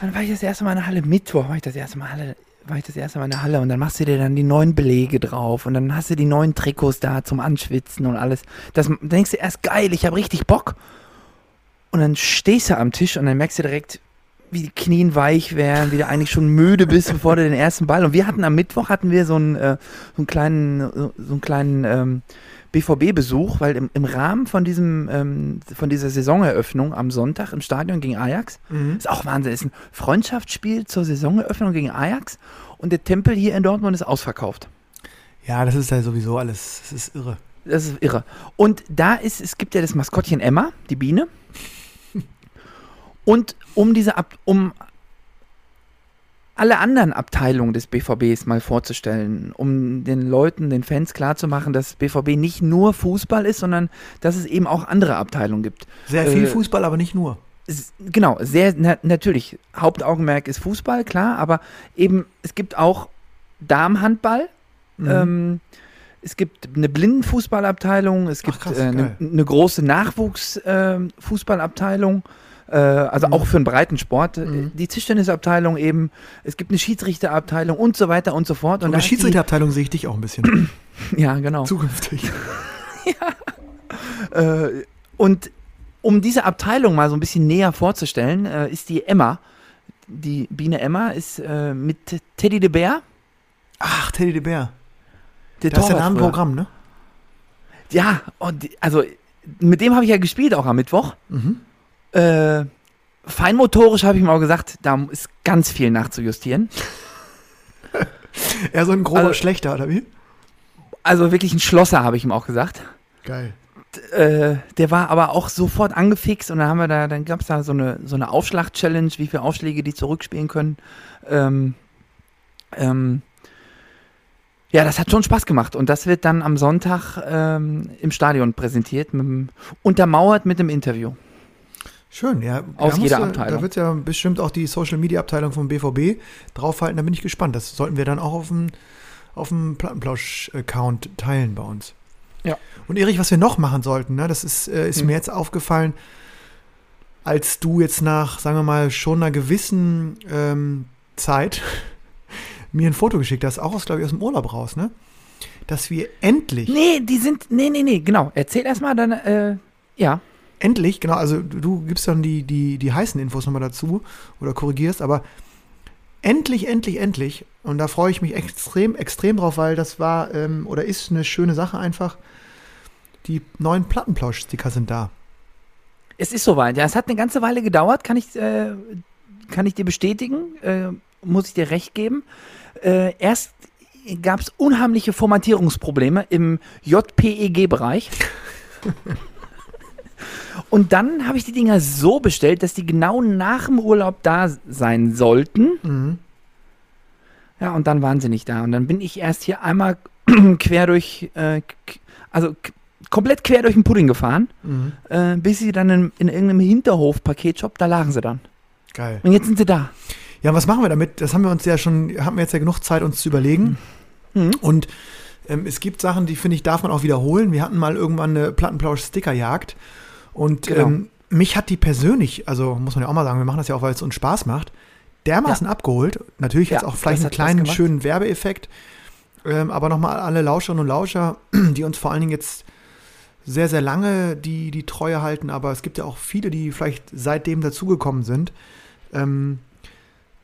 wann war ich das erste Mal in der Halle? Mittwoch war ich das erste Mal Halle, war ich das erste Mal in der Halle und dann machst du dir dann die neuen Belege drauf und dann hast du die neuen Trikots da zum Anschwitzen und alles. Das dann denkst du erst geil, ich habe richtig Bock. Und dann stehst du am Tisch und dann merkst du direkt, wie die Knien weich wären, wie du eigentlich schon müde bist, bevor du den ersten Ball. Und wir hatten am Mittwoch hatten wir so einen, äh, so einen kleinen, so einen kleinen ähm, BVB-Besuch, weil im, im Rahmen von diesem, ähm, von dieser Saisoneröffnung am Sonntag im Stadion gegen Ajax, Mhm. ist auch Wahnsinn, ist ein Freundschaftsspiel zur Saisoneröffnung gegen Ajax und der Tempel hier in Dortmund ist ausverkauft. Ja, das ist ja sowieso alles, das ist irre. Das ist irre. Und da ist, es gibt ja das Maskottchen Emma, die Biene. Und um diese Ab um alle anderen Abteilungen des BVBs mal vorzustellen, um den Leuten, den Fans klarzumachen, dass BVB nicht nur Fußball ist, sondern dass es eben auch andere Abteilungen gibt. Sehr viel Äh, Fußball, aber nicht nur. Genau, sehr na, natürlich. Hauptaugenmerk ist Fußball, klar, aber eben es gibt auch Damenhandball. Mhm. Ähm, es gibt eine Blindenfußballabteilung, es gibt krass, äh, eine, eine große Nachwuchsfußballabteilung, äh, also Mhm. auch für einen Breitensport. Äh, Mhm. Die Tischtennisabteilung eben, es gibt eine Schiedsrichterabteilung und so weiter und so fort. Und ist die- Schiedsrichterabteilung sehe ich dich auch ein bisschen Ja, genau. zukünftig. Äh, und um diese Abteilung mal so ein bisschen näher vorzustellen, äh, ist die Emma, die Biene Emma, ist äh, mit Teddy de Bär, Ach, Teddy de Bär. der Das ist Torwart im früher. Programm, ne? Ja, und also mit dem habe ich ja gespielt auch am Mittwoch. Mhm. Äh, feinmotorisch habe ich ihm auch gesagt, da ist ganz viel nachzujustieren. Er so ein grober Also- Schlechter, oder wie? Also wirklich ein Schlosser, habe ich ihm auch gesagt. Geil. äh, der war aber auch sofort angefixt und dann haben wir da, dann gab es da so eine, so eine Aufschlag-Challenge, wie viele Aufschläge die zurückspielen können. Ähm, ähm, ja, das hat schon Spaß gemacht und das wird dann am Sonntag ähm, im Stadion präsentiert, mit, untermauert mit einem Interview. Schön, ja. Aus da jeder du- Abteilung. Da wird ja bestimmt auch die Social Media Abteilung vom BVB draufhalten, da bin ich gespannt. Das sollten wir dann auch auf dem, auf dem Plattenplausch-Account teilen bei uns. Ja. Und Erich, was wir noch machen sollten, ne, das ist, äh, ist Hm. mir jetzt aufgefallen, als du jetzt nach, sagen wir mal, schon einer gewissen ähm, Zeit mir ein Foto geschickt hast, auch aus, glaube ich, aus dem Urlaub raus, ne? Dass wir endlich, Nee, die sind, nee, nee, nee, genau. Erzähl erstmal dann, äh, ja. Endlich, genau, also du, gibst dann die, die, die heißen Infos nochmal dazu oder korrigierst, aber endlich, endlich, endlich, und da freue ich mich extrem, extrem drauf, weil das war ähm, oder ist eine schöne Sache einfach. Die neuen Plattenplausch-Sticker sind da. Es ist soweit, ja. Es hat eine ganze Weile gedauert, kann ich, äh, kann ich dir bestätigen, äh, muss ich dir recht geben. Äh, erst gab es unheimliche Formatierungsprobleme im JPEG-Bereich. Und dann habe ich die Dinger so bestellt, dass die genau nach dem Urlaub da sein sollten. Mhm. Ja, und dann waren sie nicht da. Und dann bin ich erst hier einmal quer durch, äh, also komplett quer durch den Pudding gefahren, Mhm. äh, bis sie dann in, in irgendeinem Hinterhof-Paketshop, da lagen sie dann. Geil. Und jetzt sind sie da. Ja, was machen wir damit? Das haben wir uns ja schon, haben wir jetzt ja genug Zeit, uns zu überlegen. Mhm. Und ähm, es gibt Sachen, die finde ich, darf man auch wiederholen. Wir hatten mal irgendwann eine Plattenplausch-Stickerjagd. Und Genau. ähm, mich hat die persönlich, also muss man ja auch mal sagen, wir machen das ja auch, weil es uns Spaß macht, dermaßen abgeholt. Natürlich jetzt Ja, auch vielleicht einen kleinen, schönen Werbeeffekt. Ähm, aber nochmal alle Lauscherinnen und Lauscher, die uns vor allen Dingen jetzt sehr, sehr lange die, die Treue halten, aber es gibt ja auch viele, die vielleicht seitdem dazugekommen sind. Ähm,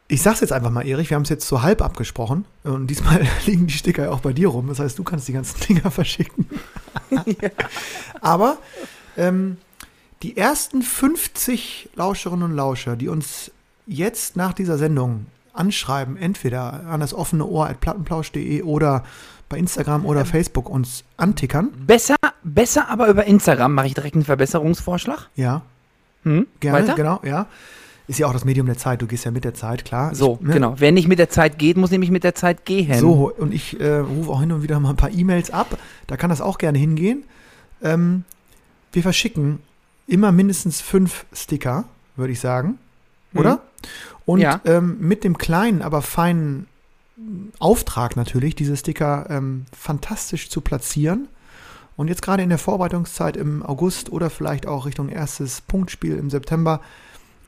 ich sag's jetzt einfach mal, Erich, wir haben es jetzt so halb abgesprochen und diesmal liegen die Sticker ja auch bei dir rum. Das heißt, du kannst die ganzen Dinger verschicken. Aber ähm, die ersten 50 Lauscherinnen und Lauscher, die uns jetzt nach dieser Sendung anschreiben, entweder an das offene Ohr at plattenplausch.de oder bei Instagram oder Facebook uns antickern, Besser, besser aber über Instagram mache ich direkt einen Verbesserungsvorschlag. ja, Hm? gerne, Weiter? genau, ja. Ist ja auch das Medium der Zeit, du gehst ja mit der Zeit, klar. So, Ich, ne, genau. Wer nicht mit der Zeit geht, muss nämlich mit der Zeit gehen. So, und ich äh, rufe auch hin und wieder mal ein paar E-Mails ab. Da kann das auch gerne hingehen. Ähm, wir verschicken immer mindestens fünf Sticker, würde ich sagen. Oder? Und Ja. ähm, mit dem kleinen, aber feinen Auftrag natürlich, diese Sticker ähm, fantastisch zu platzieren. Und jetzt gerade in der Vorbereitungszeit im August oder vielleicht auch Richtung erstes Punktspiel im September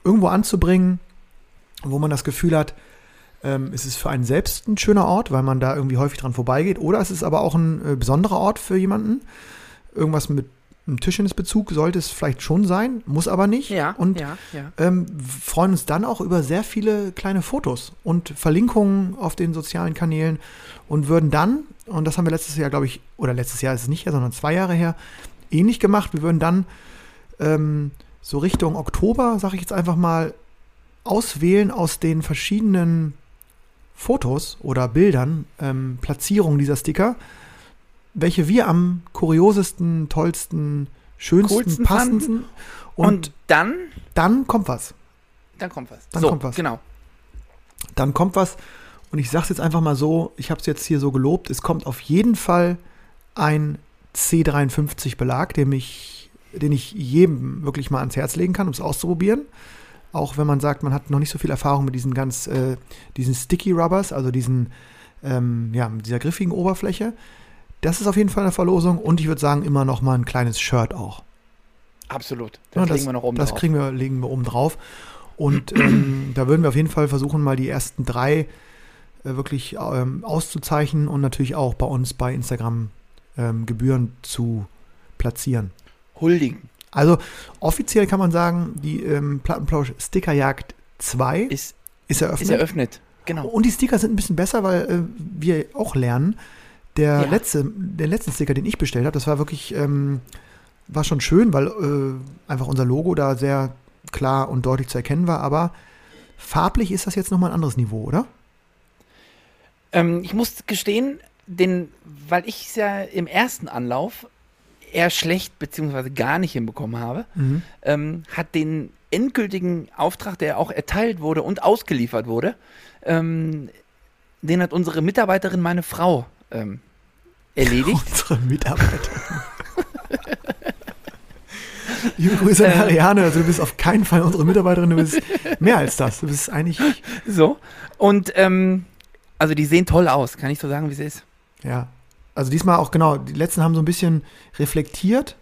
irgendwo anzubringen, wo man das Gefühl hat, ähm, es ist für einen selbst ein schöner Ort, weil man da irgendwie häufig dran vorbeigeht. Oder es ist aber auch ein äh, besonderer Ort für jemanden. Irgendwas mit ein Tischtennisbezug sollte es vielleicht schon sein, muss aber nicht. Ja, und ja, ja. Ähm, freuen uns dann auch über sehr viele kleine Fotos und Verlinkungen auf den sozialen Kanälen und würden dann, und das haben wir letztes Jahr, glaube ich, oder letztes Jahr ist es nicht her, sondern zwei Jahre her, ähnlich gemacht. Wir würden dann ähm, so Richtung Oktober, sage ich jetzt einfach mal, auswählen aus den verschiedenen Fotos oder Bildern, ähm, Platzierungen dieser Sticker, welche wir am kuriosesten, tollsten, schönsten, Coolsten passendsten Und, und, dann, dann kommt was. dann kommt was. Dann so, kommt was. Genau. Dann kommt was und ich sag's jetzt einfach mal so, ich habe es jetzt hier so gelobt, es kommt auf jeden Fall ein C53 Belag, den ich, den ich jedem wirklich mal ans Herz legen kann, um es auszuprobieren. Auch wenn man sagt, man hat noch nicht so viel Erfahrung mit diesen ganz, äh, diesen Sticky Rubbers, also diesen, ähm, ja, mit dieser griffigen Oberfläche. Das ist auf jeden Fall eine Verlosung und ich würde sagen, immer noch mal ein kleines Shirt auch. Absolut. Ja, Das legen wir noch oben Das drauf. kriegen wir, legen wir oben drauf. Und ähm, da würden wir auf jeden Fall versuchen, mal die ersten drei äh, wirklich ähm, auszuzeichnen und natürlich auch bei uns bei Instagram ähm, Gebühren zu platzieren. Huldigen Also offiziell kann man sagen, die ähm, Plattenplausch Stickerjagd 2 ist, ist eröffnet. ist eröffnet. Genau. Und die Sticker sind ein bisschen besser, weil äh, wir auch lernen. Der Ja. letzte, der letzte Sticker, den ich bestellt habe, das war wirklich, ähm, war schon schön, weil äh, einfach unser Logo da sehr klar und deutlich zu erkennen war. Aber farblich ist das jetzt nochmal ein anderes Niveau, oder? Ähm, ich muss gestehen, den, weil ich es ja im ersten Anlauf eher schlecht beziehungsweise gar nicht hinbekommen habe, Mhm. ähm, hat den endgültigen Auftrag, der auch erteilt wurde und ausgeliefert wurde, ähm, den hat unsere Mitarbeiterin, meine Frau, ähm, erledigt. Unsere Mitarbeiter. Liebe Grüße Äh. an Ariane, also du bist auf keinen Fall unsere Mitarbeiterin, du bist mehr als das. Du bist eigentlich, so. Und ähm, also die sehen toll aus, kann ich so sagen, wie es ist. ja. Also diesmal auch genau, die letzten haben so ein bisschen reflektiert.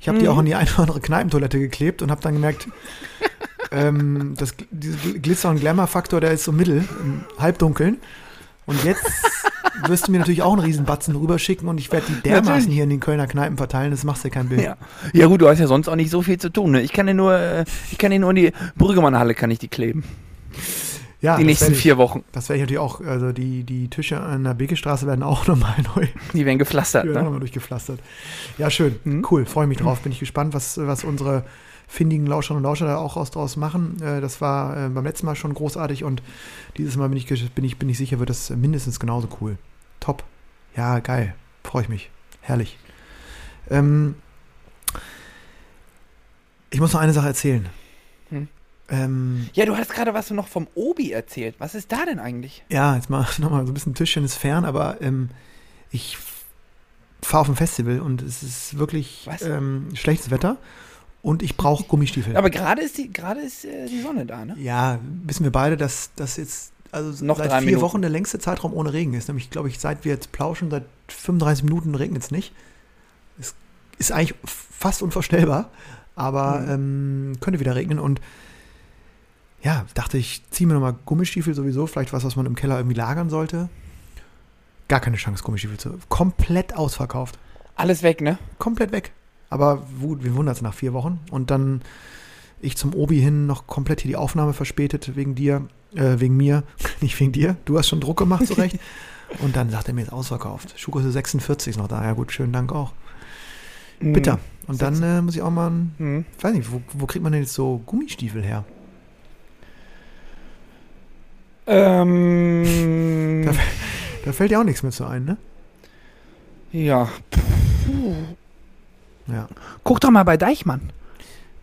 Ich habe die Mhm. auch in die eine oder andere Kneipentoilette geklebt und habe dann gemerkt, ähm, das, dieser Glitzer- und Glamour-Faktor, der ist so mittel, im Halbdunkeln. Und jetzt wirst du mir natürlich auch einen Riesenbatzen rüberschicken und ich werde die dermaßen Natürlich. hier in den Kölner Kneipen verteilen, das machst du kein Bild. Ja. ja gut, du hast ja sonst auch nicht so viel zu tun. Ne? Ich kann dir nur, äh, ich kann dir nur in die Brüggemann-Halle kann ich die kleben. Ja, die nächsten ich- vier Wochen. Das werde ich natürlich auch, also die, die Tische an der Bekestraße werden auch nochmal neu, Die werden gepflastert. die werden Ne? nochmal durchgepflastert. Ja, schön, Mhm. cool, freue mich drauf. Bin ich gespannt, was, was unsere findigen Lauscherinnen und Lauscher da auch aus, draus machen. Äh, das war äh, beim letzten Mal schon großartig und dieses Mal bin ich, bin ich, bin ich sicher, wird das mindestens genauso cool. Top. Ja, geil. Freue ich mich. Herrlich. Ähm, ich muss noch eine Sache erzählen. Hm. Ähm, Ja, du hast gerade was noch vom Obi erzählt. Was ist da denn eigentlich? Ja, jetzt mal nochmal so ein bisschen Tischtennis fern, aber ähm, ich fahre auf ein Festival und es ist wirklich ähm, schlechtes Wetter und ich brauche Gummistiefel. Aber gerade ist die, gerade ist äh, die Sonne da, ne? ja, wissen wir beide, dass das jetzt also Noch seit vier Minuten. Wochen der längste Zeitraum ohne Regen ist. Nämlich, glaube ich, seit wir jetzt plauschen, seit 35 Minuten regnet es nicht. Es ist eigentlich fast unvorstellbar, aber Mhm. ähm, könnte wieder regnen und ja, dachte ich, ziehe mir nochmal Gummistiefel sowieso, vielleicht was, was man im Keller irgendwie lagern sollte. Gar keine Chance, Gummistiefel zu. Komplett ausverkauft. Alles weg, ne? Komplett weg. Aber gut, wir wundern es nach vier Wochen. Und dann ich zum Obi hin noch komplett hier die Aufnahme verspätet wegen dir, äh, wegen mir, nicht wegen dir. Du hast schon Druck gemacht, zurecht. Und dann sagt er mir, ist ausverkauft. Schuhgröße 46 ist noch da. Ja gut, schönen Dank auch. Bitter. Und dann äh, muss ich auch mal, Mhm. ich weiß nicht, wo, wo kriegt man denn jetzt so Gummistiefel her? Ähm, Da fällt ja auch nichts mehr zu ein, ne? ja. Ja. Guck doch mal bei Deichmann.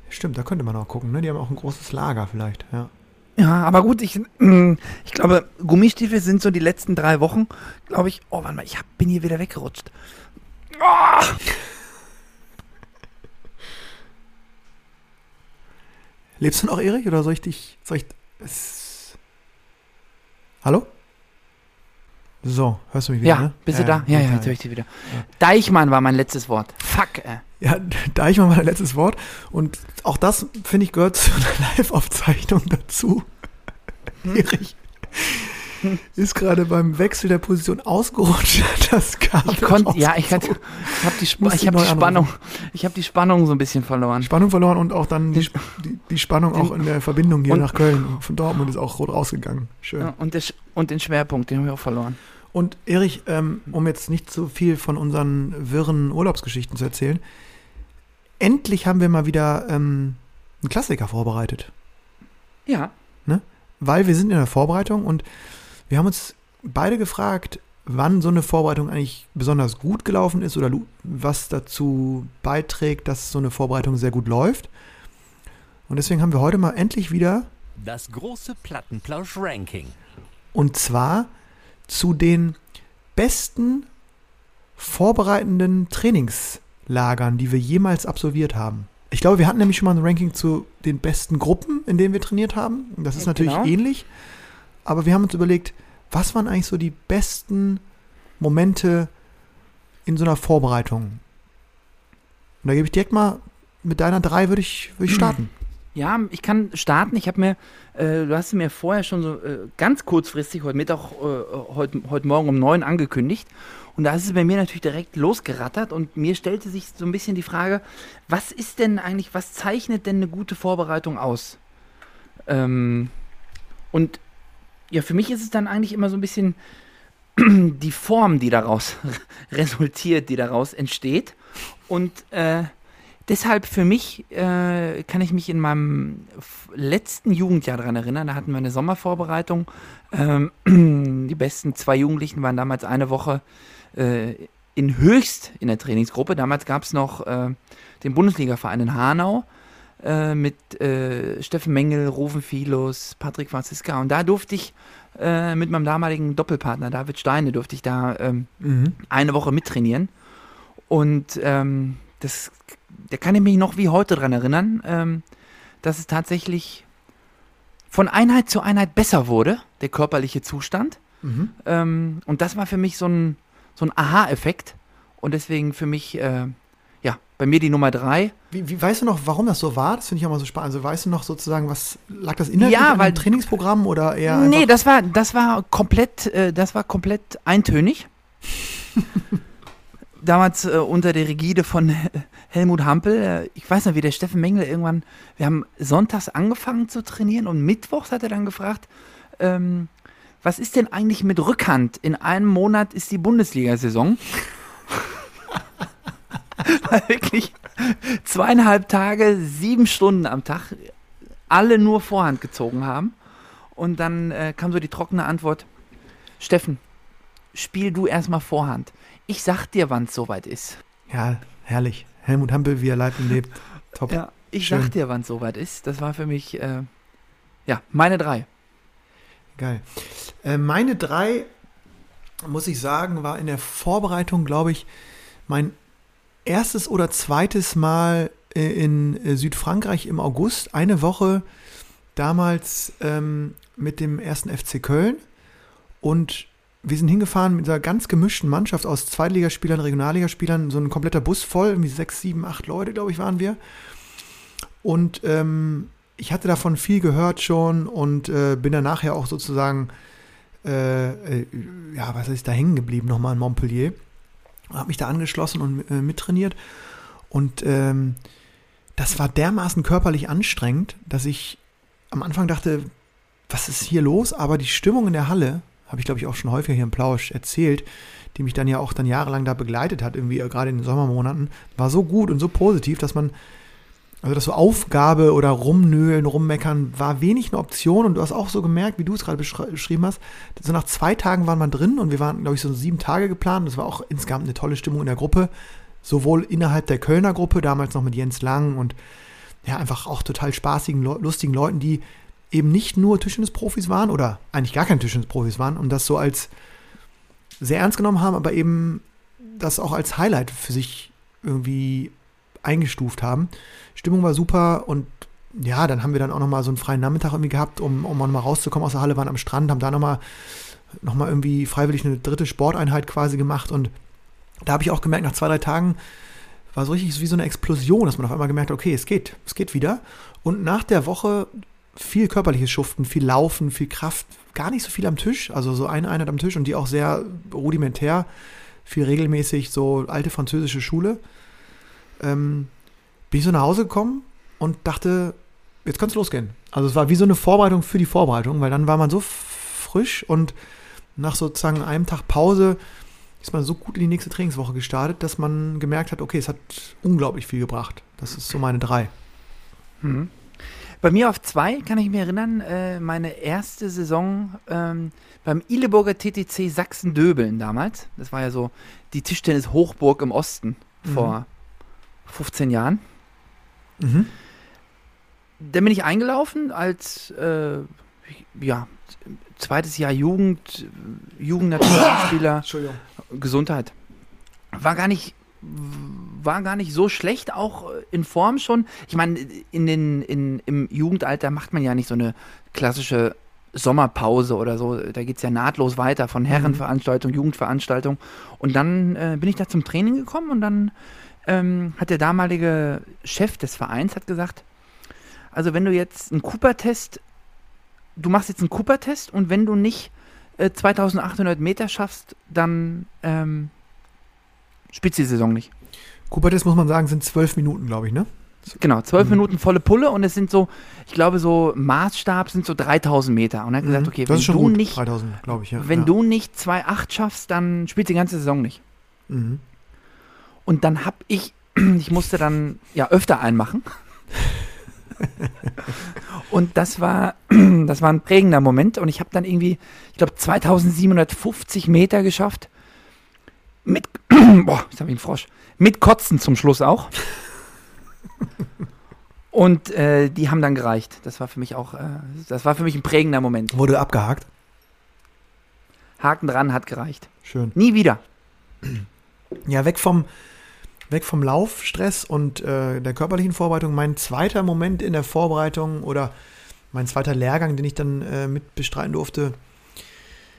Stimmt, da könnte man auch gucken, ne? Die haben auch ein großes Lager vielleicht, ja. Ja, aber gut, ich, mm, ich glaube, Gummistiefel sind so die letzten drei Wochen, glaube ich. Oh, warte mal, ich hab, bin hier wieder weggerutscht. Ah! Lebst du noch, Erich, oder soll ich dich, soll ich, es, Hallo? So, hörst du mich wieder, Ja, ne? bist du da? Ja, ja, jetzt höre ich dich wieder. Deichmann war mein letztes Wort. Fuck, äh. Ja, Deichmann war mein letztes Wort. Und auch das, finde ich, gehört zu einer Live-Aufzeichnung dazu. Hm? Erich. ist gerade beim Wechsel der Position ausgerutscht. Das Kabel Ich konnte, ja, ich hatte, ich habe die, Sp ich hab die Spannung, ich habe die Spannung so ein bisschen verloren. Spannung verloren und auch dann die, die, die Spannung auch in der Verbindung hier und- nach Köln. Von Dortmund ist auch rot rausgegangen. Schön. Ja, und, der, und den Schwerpunkt, den habe ich auch verloren. Und Erich, ähm, um jetzt nicht so viel von unseren wirren Urlaubsgeschichten zu erzählen, endlich haben wir mal wieder ähm, einen Klassiker vorbereitet. Ja. Weil wir sind in der Vorbereitung und wir haben uns beide gefragt, wann so eine Vorbereitung eigentlich besonders gut gelaufen ist oder was dazu beiträgt, dass so eine Vorbereitung sehr gut läuft. Und deswegen haben wir heute mal endlich wieder Das große Plattenplausch-Ranking. Und zwar zu den besten vorbereitenden Trainingslagern, die wir jemals absolviert haben. Ich glaube, wir hatten nämlich schon mal ein Ranking zu den besten Gruppen, in denen wir trainiert haben. Das ist Ja, natürlich genau. ähnlich. Aber wir haben uns überlegt, was waren eigentlich so die besten Momente in so einer Vorbereitung? Und da gebe ich direkt mal mit deiner drei würde ich, würde ich starten. Ja, ich kann starten. Ich habe mir, äh, du hast mir vorher schon so äh, ganz kurzfristig heute Mittag, äh, heute, heute Morgen um neun angekündigt. Und da ist es bei mir natürlich direkt losgerattert und mir stellte sich so ein bisschen die Frage, was ist denn eigentlich, was zeichnet denn eine gute Vorbereitung aus? Ähm, und ja, für mich ist es dann eigentlich immer so ein bisschen die Form, die daraus resultiert, die daraus entsteht. Und äh, deshalb für mich äh, kann ich mich in meinem letzten Jugendjahr daran erinnern, da hatten wir eine Sommervorbereitung. Ähm, die besten zwei Jugendlichen waren damals eine Woche äh, in Höchst in der Trainingsgruppe. Damals gab es noch äh, den Bundesligaverein in Hanau äh, mit äh, Steffen Mengel, Rufen Filos, Patrick Franziska. Und da durfte ich äh, mit meinem damaligen Doppelpartner David Steine, durfte ich da ähm, Mhm. eine Woche mittrainieren. Und ähm, das, da kann ich mich noch wie heute dran erinnern, ähm, dass es tatsächlich von Einheit zu Einheit besser wurde, der körperliche Zustand. Mhm. Ähm, und das war für mich so ein, so ein Aha-Effekt. Und deswegen für mich, äh, ja, bei mir die Nummer drei. Wie, wie weißt du noch, warum das so war? Das finde ich auch mal so spannend. Also weißt du noch sozusagen, was lag das inhaltlich Ja, weil- Trainingsprogramm oder eher nee, das war, das war komplett, äh, das war komplett eintönig. Damals äh, unter der Rigide von Helmut Hampel. Ich weiß noch, wie der Steffen Mengel irgendwann, wir haben sonntags angefangen zu trainieren und mittwochs hat er dann gefragt, ähm, was ist denn eigentlich mit Rückhand? In einem Monat ist die Bundesliga-Saison. Weil wirklich zweieinhalb Tage, sieben Stunden am Tag alle nur Vorhand gezogen haben. Und dann äh, kam so die trockene Antwort: Steffen, spiel du erstmal Vorhand. Ich sag dir, wann es soweit ist. Ja, herrlich. Helmut Hampel, wie er lebt und lebt. Top. Ja, ich Schön. sag dir, wann es soweit ist. Das war für mich, äh, ja, meine drei. Geil. Äh, meine drei, muss ich sagen, war in der Vorbereitung, glaube ich, mein erstes oder zweites Mal äh, in äh, Südfrankreich im August. Eine Woche damals ähm, mit dem ersten FC Köln. Und wir sind hingefahren mit einer ganz gemischten Mannschaft aus Zweitligaspielern, Regionalligaspielern, so ein kompletter Bus voll, irgendwie sechs, sieben, acht Leute, glaube ich, waren wir. Und ähm, ich hatte davon viel gehört schon und äh, bin dann nachher auch sozusagen, äh, äh, ja, was ist da hängen geblieben nochmal in Montpellier. Habe mich da angeschlossen und äh, mittrainiert. Und ähm, das war dermaßen körperlich anstrengend, dass ich am Anfang dachte, was ist hier los? Aber die Stimmung in der Halle, habe ich glaube ich auch schon häufiger hier im Plausch erzählt, die mich dann ja auch dann jahrelang da begleitet hat, irgendwie äh, gerade in den Sommermonaten, war so gut und so positiv, dass man also das so Aufgabe oder rumnöhlen, rummeckern war wenig eine Option und du hast auch so gemerkt, wie du es gerade beschri- beschrieben hast, so nach zwei Tagen waren wir drin und wir waren, glaube ich, so sieben Tage geplant. Das war auch insgesamt eine tolle Stimmung in der Gruppe, sowohl innerhalb der Kölner Gruppe, damals noch mit Jens Lang und ja, einfach auch total spaßigen, lustigen Leuten, die eben nicht nur Tischtennis-Profis waren oder eigentlich gar keine Tischtennis-Profis waren und das so als sehr ernst genommen haben, aber eben das auch als Highlight für sich irgendwie eingestuft haben. Stimmung war super und ja, dann haben wir dann auch nochmal so einen freien Nachmittag irgendwie gehabt, um, um nochmal rauszukommen aus der Halle, waren am Strand, haben da nochmal noch mal irgendwie freiwillig eine dritte Sporteinheit quasi gemacht und da habe ich auch gemerkt, nach zwei, drei Tagen war so richtig wie so eine Explosion, dass man auf einmal gemerkt hat, okay, es geht, es geht wieder. Und nach der Woche viel körperliches Schuften, viel Laufen, viel Kraft, gar nicht so viel am Tisch, also so eine Einheit am Tisch und die auch sehr rudimentär, viel regelmäßig, so alte französische Schule. Ähm, bin ich so nach Hause gekommen und dachte, jetzt kann's losgehen. Also es war wie so eine Vorbereitung für die Vorbereitung, weil dann war man so frisch und nach sozusagen einem Tag Pause ist man so gut in die nächste Trainingswoche gestartet, dass man gemerkt hat, okay, es hat unglaublich viel gebracht. Das ist so meine drei. Mhm. Bei mir auf zwei kann ich mich erinnern, äh, meine erste Saison ähm, beim Ileburger TTC Sachsen-Döbeln damals. Das war ja so die Tischtennis-Hochburg im Osten Mhm. vor 15 Jahren. Mhm. Dann bin ich eingelaufen als äh, ja, zweites Jahr Jugend, Jugendnationalspieler. Gesundheit. War gar nicht war gar nicht so schlecht, auch in Form schon. Ich meine, in den, in, im Jugendalter macht man ja nicht so eine klassische Sommerpause oder so. Da geht es ja nahtlos weiter von Herrenveranstaltung, Jugendveranstaltung. Und dann äh, bin ich da zum Training gekommen und dann ähm, hat der damalige Chef des Vereins hat gesagt, also wenn du jetzt einen Cooper-Test, du machst jetzt einen Cooper-Test und wenn du nicht äh, 2800 Meter schaffst, dann ähm, spielst du die Saison nicht. Kubertes muss man sagen, sind zwölf Minuten, glaube ich, ne? Genau, zwölf Mhm. Minuten volle Pulle und es sind so, ich glaube so Maßstab sind so 3000 Meter. Und er hat gesagt, okay, Mhm. das wenn du gut. nicht, 3000, glaube ich, ja. wenn ja. du nicht 2,8 schaffst, dann spielst du die ganze Saison nicht. Mhm. Und dann hab ich, ich musste dann ja öfter einmachen. und das war, das war ein prägender Moment. Und ich habe dann irgendwie, ich glaube, 2750 Meter geschafft. Mit, boah, jetzt habe ich einen Frosch. Mit Kotzen zum Schluss auch. Und äh, die haben dann gereicht. Das war für mich auch, äh, das war für mich ein prägender Moment. Wurde abgehakt. Haken dran hat gereicht. Schön. Nie wieder. Ja, weg vom, weg vom Laufstress und äh, der körperlichen Vorbereitung. Mein zweiter Moment in der Vorbereitung oder mein zweiter Lehrgang, den ich dann äh, mit bestreiten durfte.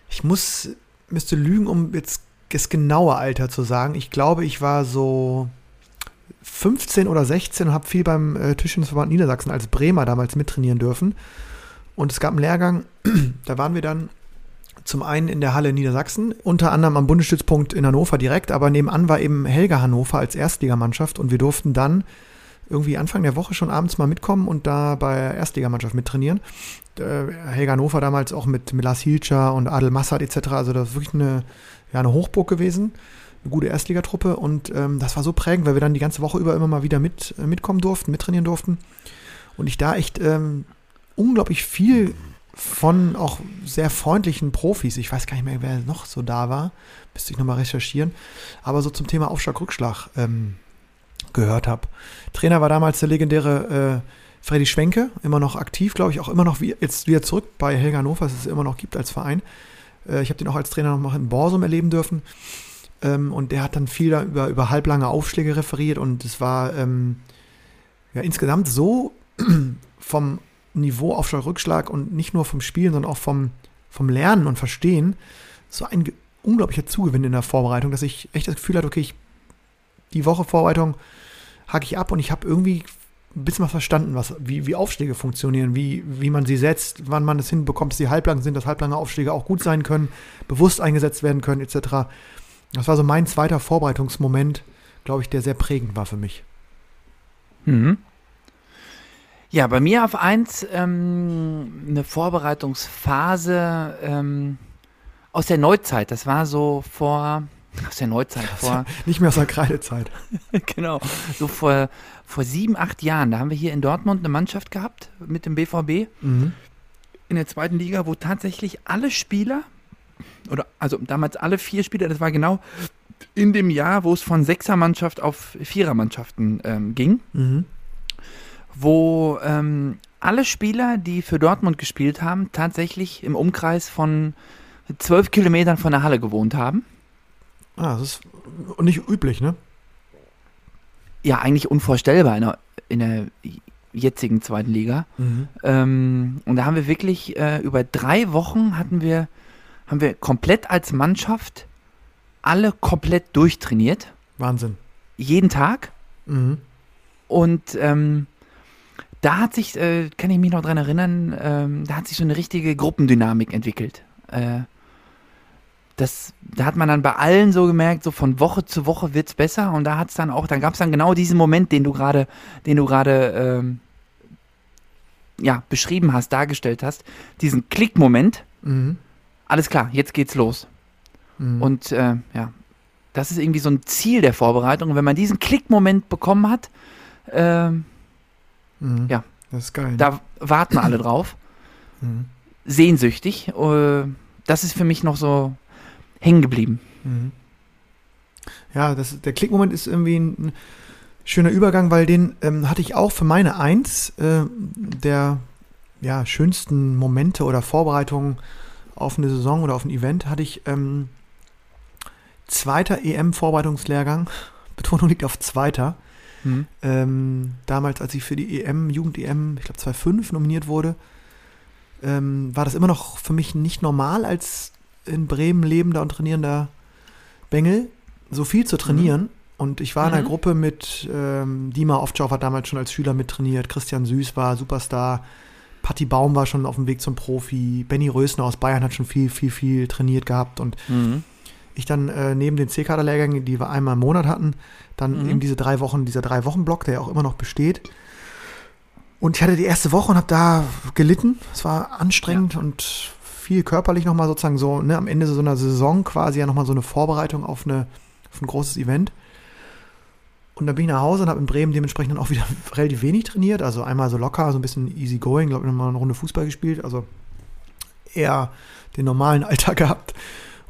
Ich muss, müsste lügen, um jetzt das genaue Alter zu sagen. Ich glaube, ich war so 15 oder 16 und habe viel beim äh, Tischtennisverband Niedersachsen als Bremer damals mittrainieren dürfen. Und es gab einen Lehrgang, da waren wir dann zum einen in der Halle Niedersachsen, unter anderem am Bundesstützpunkt in Hannover direkt, aber nebenan war eben Helga Hannover als Erstligamannschaft und wir durften dann irgendwie Anfang der Woche schon abends mal mitkommen und da bei der Erstligamannschaft mittrainieren. Helga Hannover damals auch mit Milas Hilscher und Adel Massad etc. Also das ist wirklich eine, ja, eine Hochburg gewesen, eine gute Erstligatruppe und ähm, das war so prägend, weil wir dann die ganze Woche über immer mal wieder mit, äh, mitkommen durften, mittrainieren durften und ich da echt ähm, unglaublich viel von auch sehr freundlichen Profis, ich weiß gar nicht mehr, wer noch so da war, müsste ich nochmal recherchieren, aber so zum Thema Aufschlag-Rückschlag ähm, gehört habe. Trainer war damals der legendäre äh, Freddy Schwenke, immer noch aktiv, glaube ich, auch immer noch wie, jetzt wieder zurück bei Helga Hannover, was es immer noch gibt als Verein. Äh, ich habe den auch als Trainer noch mal in Borsum erleben dürfen. Ähm, und der hat dann viel da über, über halblange Aufschläge referiert und es war ähm, ja, insgesamt so vom Niveau Aufschlag, Rückschlag und nicht nur vom Spielen, sondern auch vom, vom Lernen und Verstehen so ein unglaublicher Zugewinn in der Vorbereitung, dass ich echt das Gefühl hatte, okay, ich, die Woche Vorbereitung hake ich ab und ich habe irgendwie ein bisschen was verstanden, was, wie, wie Aufschläge funktionieren, wie, wie man sie setzt, wann man es hinbekommt, dass sie halblang sind, dass halblange Aufschläge auch gut sein können, bewusst eingesetzt werden können, etc. Das war so mein zweiter Vorbereitungsmoment, glaube ich, der sehr prägend war für mich. Mhm. Ja, bei mir auf eins ähm, eine Vorbereitungsphase ähm, aus der Neuzeit. Das war so vor, aus der Neuzeit, vor, Nicht mehr aus der Kreidezeit. genau, so vor, vor sieben, acht Jahren. Da haben wir hier in Dortmund eine Mannschaft gehabt mit dem BVB Mhm. in der zweiten Liga, wo tatsächlich alle Spieler, oder also damals alle vier Spieler, das war genau in dem Jahr, wo es von Sechsermannschaft auf Vierermannschaften ähm, ging. Mhm. Wo ähm, alle Spieler, die für Dortmund gespielt haben, tatsächlich im Umkreis von zwölf Kilometern von der Halle gewohnt haben. Ah, das ist nicht üblich, ne? Ja, eigentlich unvorstellbar in der, in der jetzigen zweiten Liga. Mhm. Ähm, und da haben wir wirklich äh, über drei Wochen hatten wir, haben wir komplett als Mannschaft alle komplett durchtrainiert. Wahnsinn. Jeden Tag. Mhm. Und ähm, da hat sich, äh, kann ich mich noch dran erinnern, ähm, da hat sich so eine richtige Gruppendynamik entwickelt. Äh, das, da hat man dann bei allen so gemerkt, so von Woche zu Woche wird's besser und da hat's dann auch, dann gab's dann genau diesen Moment, den du gerade, den du gerade ähm, ja, beschrieben hast, dargestellt hast, diesen Klickmoment, Mhm. alles klar, jetzt geht's los. Mhm. Und äh, ja, das ist irgendwie so ein Ziel der Vorbereitung. Und wenn man diesen Klickmoment bekommen hat, ähm, Mhm. ja. Das ist geil. ne? da warten alle drauf, Mhm. sehnsüchtig. Äh, das ist für mich noch so hängen geblieben. Mhm. Ja, das, der Klickmoment ist irgendwie ein schöner Übergang, weil den ähm, hatte ich auch für meine Eins äh, der ja, schönsten Momente oder Vorbereitungen auf eine Saison oder auf ein Event hatte ich ähm, zweiter EM-Vorbereitungslehrgang. Betonung liegt auf zweiter. Hm. Ähm, damals, als ich für die EM, Jugend-EM, ich glaube 2005 nominiert wurde, ähm, war das immer noch für mich nicht normal, als in Bremen lebender und trainierender Bengel so viel zu trainieren. Und ich war in einer Mhm. Gruppe mit ähm, Dima Ovtcharov hat damals schon als Schüler mittrainiert, Christian Süß war Superstar, Patti Baum war schon auf dem Weg zum Profi, Benny Rösner aus Bayern hat schon viel, viel, viel trainiert gehabt und Mhm. Ich dann äh, neben den C-Kader-Lehrgängen, die wir einmal im Monat hatten, dann Mhm. eben diese drei Wochen, dieser drei Wochen Block, der ja auch immer noch besteht. Und ich hatte die erste Woche und habe da gelitten. Es war anstrengend und viel körperlich nochmal sozusagen so, ne, am Ende so einer Saison quasi ja nochmal so eine Vorbereitung auf, eine, auf ein großes Event. Und dann bin ich nach Hause und habe in Bremen dementsprechend dann auch wieder relativ wenig trainiert. Also einmal so locker, so ein bisschen easy going, glaube ich, nochmal eine Runde Fußball gespielt. Also eher den normalen Alltag gehabt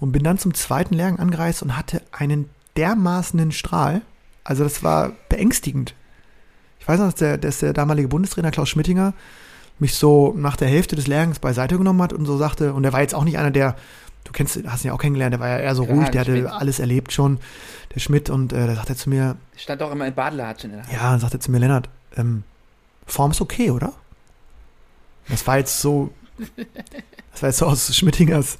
und bin dann zum zweiten Lehrgang angereist und hatte einen dermaßenen Strahl. Also das war beängstigend. Ich weiß noch, dass der, dass der damalige Bundestrainer Klaus Schmittinger mich so nach der Hälfte des Lehrgangs beiseite genommen hat und so sagte, und der war jetzt auch nicht einer, der, du kennst, hast ihn ja auch kennengelernt, der war ja eher so Klar, ruhig, der hatte Schmidt. alles erlebt schon, der Schmidt, und äh, da sagt er zu mir, Stand auch immer in Badelatschen in der Hand. ja, dann sagt er zu mir, Lennart, ähm, Form ist okay, oder? Das war jetzt so, das war jetzt so aus Schmittingers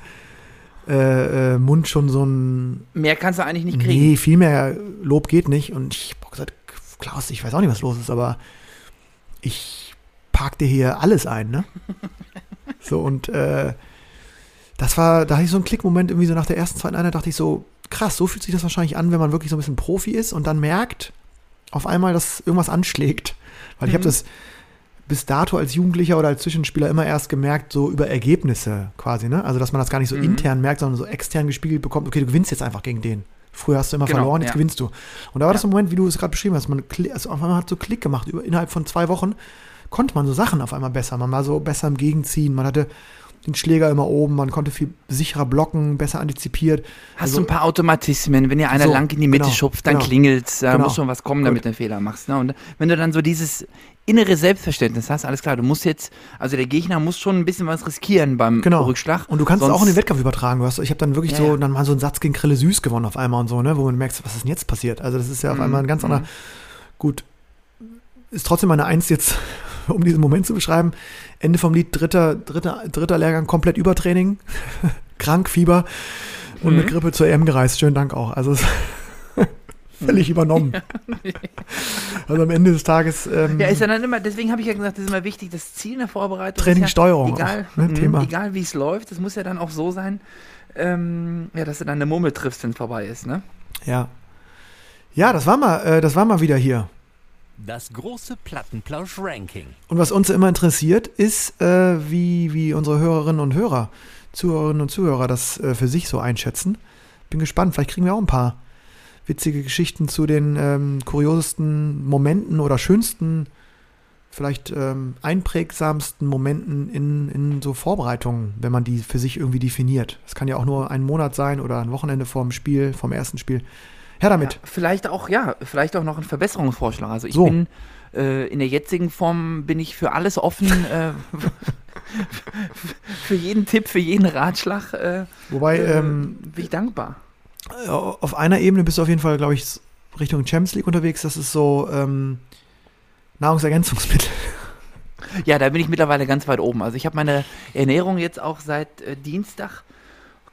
äh, äh, Mund schon so ein, Mehr kannst du eigentlich nicht kriegen. nee, viel mehr Lob geht nicht. Und ich habe gesagt, Klaus, ich weiß auch nicht, was los ist, aber ich park dir hier alles ein, ne? so, und äh, das war, da hatte ich so einen Klickmoment irgendwie so nach der ersten, zweiten Einheit, dachte ich so, krass, so fühlt sich das wahrscheinlich an, wenn man wirklich so ein bisschen Profi ist und dann merkt auf einmal, dass irgendwas anschlägt. Weil ich habe Mhm. das bis dato als Jugendlicher oder als Zwischenspieler immer erst gemerkt, so über Ergebnisse quasi, ne? Also, dass man das gar nicht so Mhm. intern merkt, sondern so extern gespiegelt bekommt, okay, du gewinnst jetzt einfach gegen den. Früher hast du immer Genau, verloren, jetzt ja. gewinnst du. Und da war das Ja. so ein Moment, wie du es gerade beschrieben hast, man also auf einmal hat so Klick gemacht. Über, innerhalb von zwei Wochen konnte man so Sachen auf einmal besser. Man war so besser im Gegenziehen, man hatte den Schläger immer oben, man konnte viel sicherer blocken, besser antizipiert. Hast Also- du ein paar Automatismen, wenn dir einer So, lang in die Mitte genau, schupft, dann genau. klingelt's, da Genau. muss schon was kommen, Gut. damit du einen Fehler machst. Ne? Und wenn du dann so dieses innere Selbstverständnis hast, alles klar, du musst jetzt, also der Gegner muss schon ein bisschen was riskieren beim Genau. Rückschlag. Und du kannst es auch in den Wettkampf übertragen. Du hast, ich habe dann wirklich Ja, so, dann mal so einen Satz gegen Krille Süß gewonnen auf einmal und so, ne, wo man merkt, was ist denn jetzt passiert? Also das ist ja auf Mhm, einmal ein ganz anderer, mhm. gut, ist trotzdem meine Eins jetzt, um diesen Moment zu beschreiben. Ende vom Lied, dritter, dritter, dritter Lehrgang, komplett Übertraining, krank, Fieber und mit Mhm. Grippe zur EM gereist. Schönen Dank auch. Also völlig übernommen. Also am Ende des Tages ähm, Ja, ist ja dann immer, deswegen habe ich ja gesagt, das ist immer wichtig, das Ziel in der Vorbereitung. Trainingssteuerung ja, egal, auch, ne, mhm, Thema. egal wie es läuft, das muss ja dann auch so sein, ähm, ja, dass du dann eine Murmel triffst, wenn es vorbei ist, ne? ja. Ja, das war mal, äh, das war mal wieder hier. Das große Plattenplausch-Ranking. Und was uns immer interessiert, ist, äh, wie, wie unsere Hörerinnen und Hörer, Zuhörerinnen und Zuhörer das äh, für sich so einschätzen. Bin gespannt, vielleicht kriegen wir auch ein paar witzige Geschichten zu den ähm, kuriosesten Momenten oder schönsten, vielleicht ähm, einprägsamsten Momenten in, in so Vorbereitungen, wenn man die für sich irgendwie definiert. Das kann ja auch nur ein Monat sein oder ein Wochenende vorm Spiel, vom ersten Spiel. Her damit. Ja, vielleicht auch, ja, vielleicht auch noch ein Verbesserungsvorschlag. Also ich So. bin äh, in der jetzigen Form bin ich für alles offen, äh, für jeden Tipp, für jeden Ratschlag äh, Wobei, äh, ähm, bin ich dankbar. Auf einer Ebene bist du auf jeden Fall, glaube ich, Richtung Champions League unterwegs. Das ist so ähm, Nahrungsergänzungsmittel. Ja, da bin ich mittlerweile ganz weit oben. Also ich habe meine Ernährung jetzt auch seit äh, Dienstag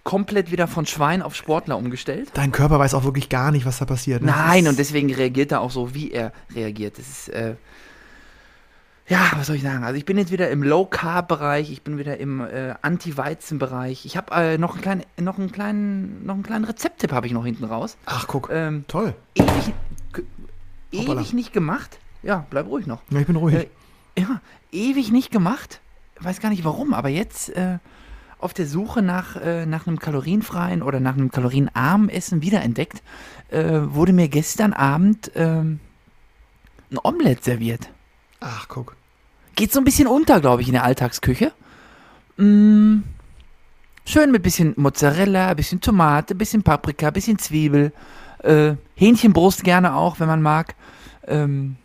komplett wieder von Schwein auf Sportler umgestellt. Dein Körper weiß auch wirklich gar nicht, was da passiert. Ne? Nein, und deswegen reagiert er auch so, wie er reagiert. Das ist, äh, Ja, was soll ich sagen? Also ich bin jetzt wieder im Low-Carb-Bereich, ich bin wieder im äh, Anti-Weizen-Bereich. Ich habe äh, noch einen kleinen, noch einen kleinen, noch einen kleinen Rezepttipp habe ich noch hinten raus. Ach, guck. Ähm, Toll. ewig, ewig nicht gemacht. Ja, bleib ruhig noch. Ja, ich bin ruhig. Äh, ja, ewig nicht gemacht. Weiß gar nicht warum, aber jetzt äh, auf der Suche nach, äh, nach einem kalorienfreien oder nach einem kalorienarmen Essen wiederentdeckt, äh, wurde mir gestern Abend ähm, ein Omelett serviert. Ach, guck. Geht so ein bisschen unter, glaube ich, in der Alltagsküche. Mm, schön mit bisschen Mozzarella, bisschen Tomate, bisschen Paprika, bisschen Zwiebel. Äh, Hähnchenbrust gerne auch, wenn man mag. Ähm,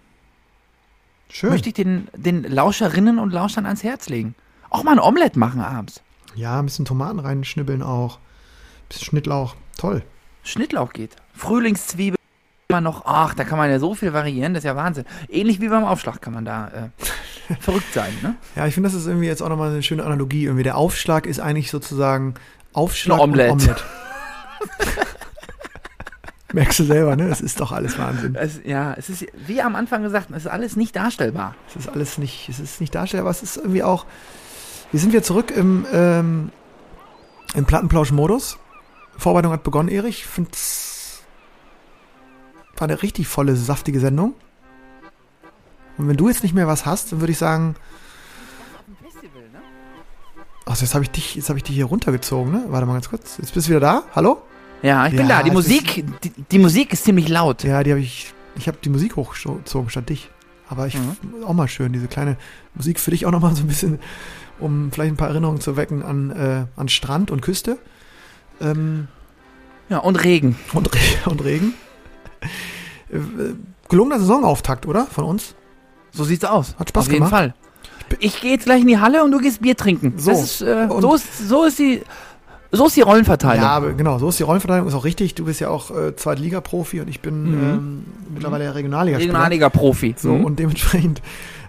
Schön. möchte ich den, den Lauscherinnen und Lauschern ans Herz legen. Auch mal ein Omelett machen abends. Ja, ein bisschen Tomaten reinschnibbeln auch. Ein bisschen Schnittlauch. Toll. Schnittlauch geht. Frühlingszwiebel immer noch. Ach, da kann man ja so viel variieren, das ist ja Wahnsinn. Ähnlich wie beim Aufschlag kann man da äh, verrückt sein, ne? Ja, ich finde, das ist irgendwie jetzt auch nochmal eine schöne Analogie. Irgendwie der Aufschlag ist eigentlich sozusagen Aufschlag Ein Omelett. und Omelett. Merkst du selber, ne? Das ist doch alles Wahnsinn. Es, ja, es ist, wie am Anfang gesagt, es ist alles nicht darstellbar. Es ist alles nicht, es ist nicht darstellbar, es ist irgendwie auch. Wir sind wieder zurück im, ähm, im Plattenplausch-Modus. Vorbereitung hat begonnen, Erich. Ich finde war eine richtig volle, saftige Sendung. Und wenn du jetzt nicht mehr was hast, dann würde ich sagen, Ach, jetzt habe ich dich, jetzt habe ich dich hier runtergezogen, ne? Warte mal ganz kurz. Jetzt bist du wieder da? Hallo? Ja, ich bin Ja, da. Die es Musik, die, die Musik ist ziemlich laut. Ja, die habe ich. Ich habe die Musik hochgezogen statt dich. Aber ich Mhm. auch mal schön, diese kleine Musik für dich auch nochmal so ein bisschen, um vielleicht ein paar Erinnerungen zu wecken an, äh, an Strand und Küste. Ähm, Ja, und Regen. und, Re und Regen. Äh, gelungener Saisonauftakt, oder? Von uns? So sieht's aus. Hat Spaß Auf jeden gemacht. Fall. Ich gehe jetzt gleich in die Halle und du gehst Bier trinken. So. Ist, äh, so, ist, so ist die, so ist die Rollenverteilung. Ja, genau, so ist die Rollenverteilung, ist auch richtig. Du bist ja auch äh, Zweitliga-Profi und ich bin Mhm. ähm, mittlerweile ja Regionalliga-Spieler. Regionalliga-Profi. So, Mhm. und dementsprechend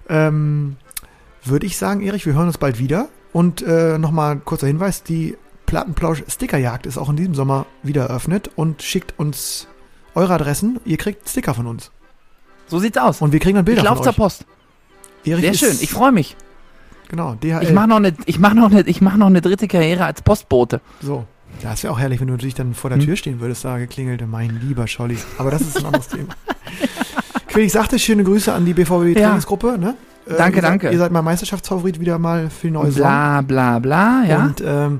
ähm, würde ich sagen, Erich, wir hören uns bald wieder. Und äh, nochmal kurzer Hinweis, die Plattenplausch-Stickerjagd ist auch in diesem Sommer wieder eröffnet und schickt uns eure Adressen. Ihr kriegt Sticker von uns. so sieht's aus. Und wir kriegen dann ich Bilder laufe von zur euch. Post. Erich Sehr schön. Ich freue mich. Genau, DHL. Ich mache noch eine, ich mach noch eine, ich mach noch eine dritte Karriere als Postbote. so. Ist ja auch herrlich, wenn du natürlich dann vor der Hm. Tür stehen würdest, da geklingelte, mein lieber Scholli. Aber das ist ein anderes Thema. Ich sagte, schöne Grüße an die BVB Ja. Trainingsgruppe. Ne? Äh, Danke, seid, danke. Ihr seid mein Meisterschaftsfavorit wieder mal für die neue Saison. Bla bla bla, ja. Und ähm,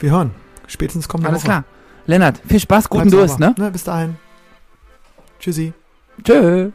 wir hören. Spätestens kommende Alles Woche. klar. Lennart, viel Spaß, guten Bleib Durst, ne? ne? Bis dahin. Tschüssi. Tschö.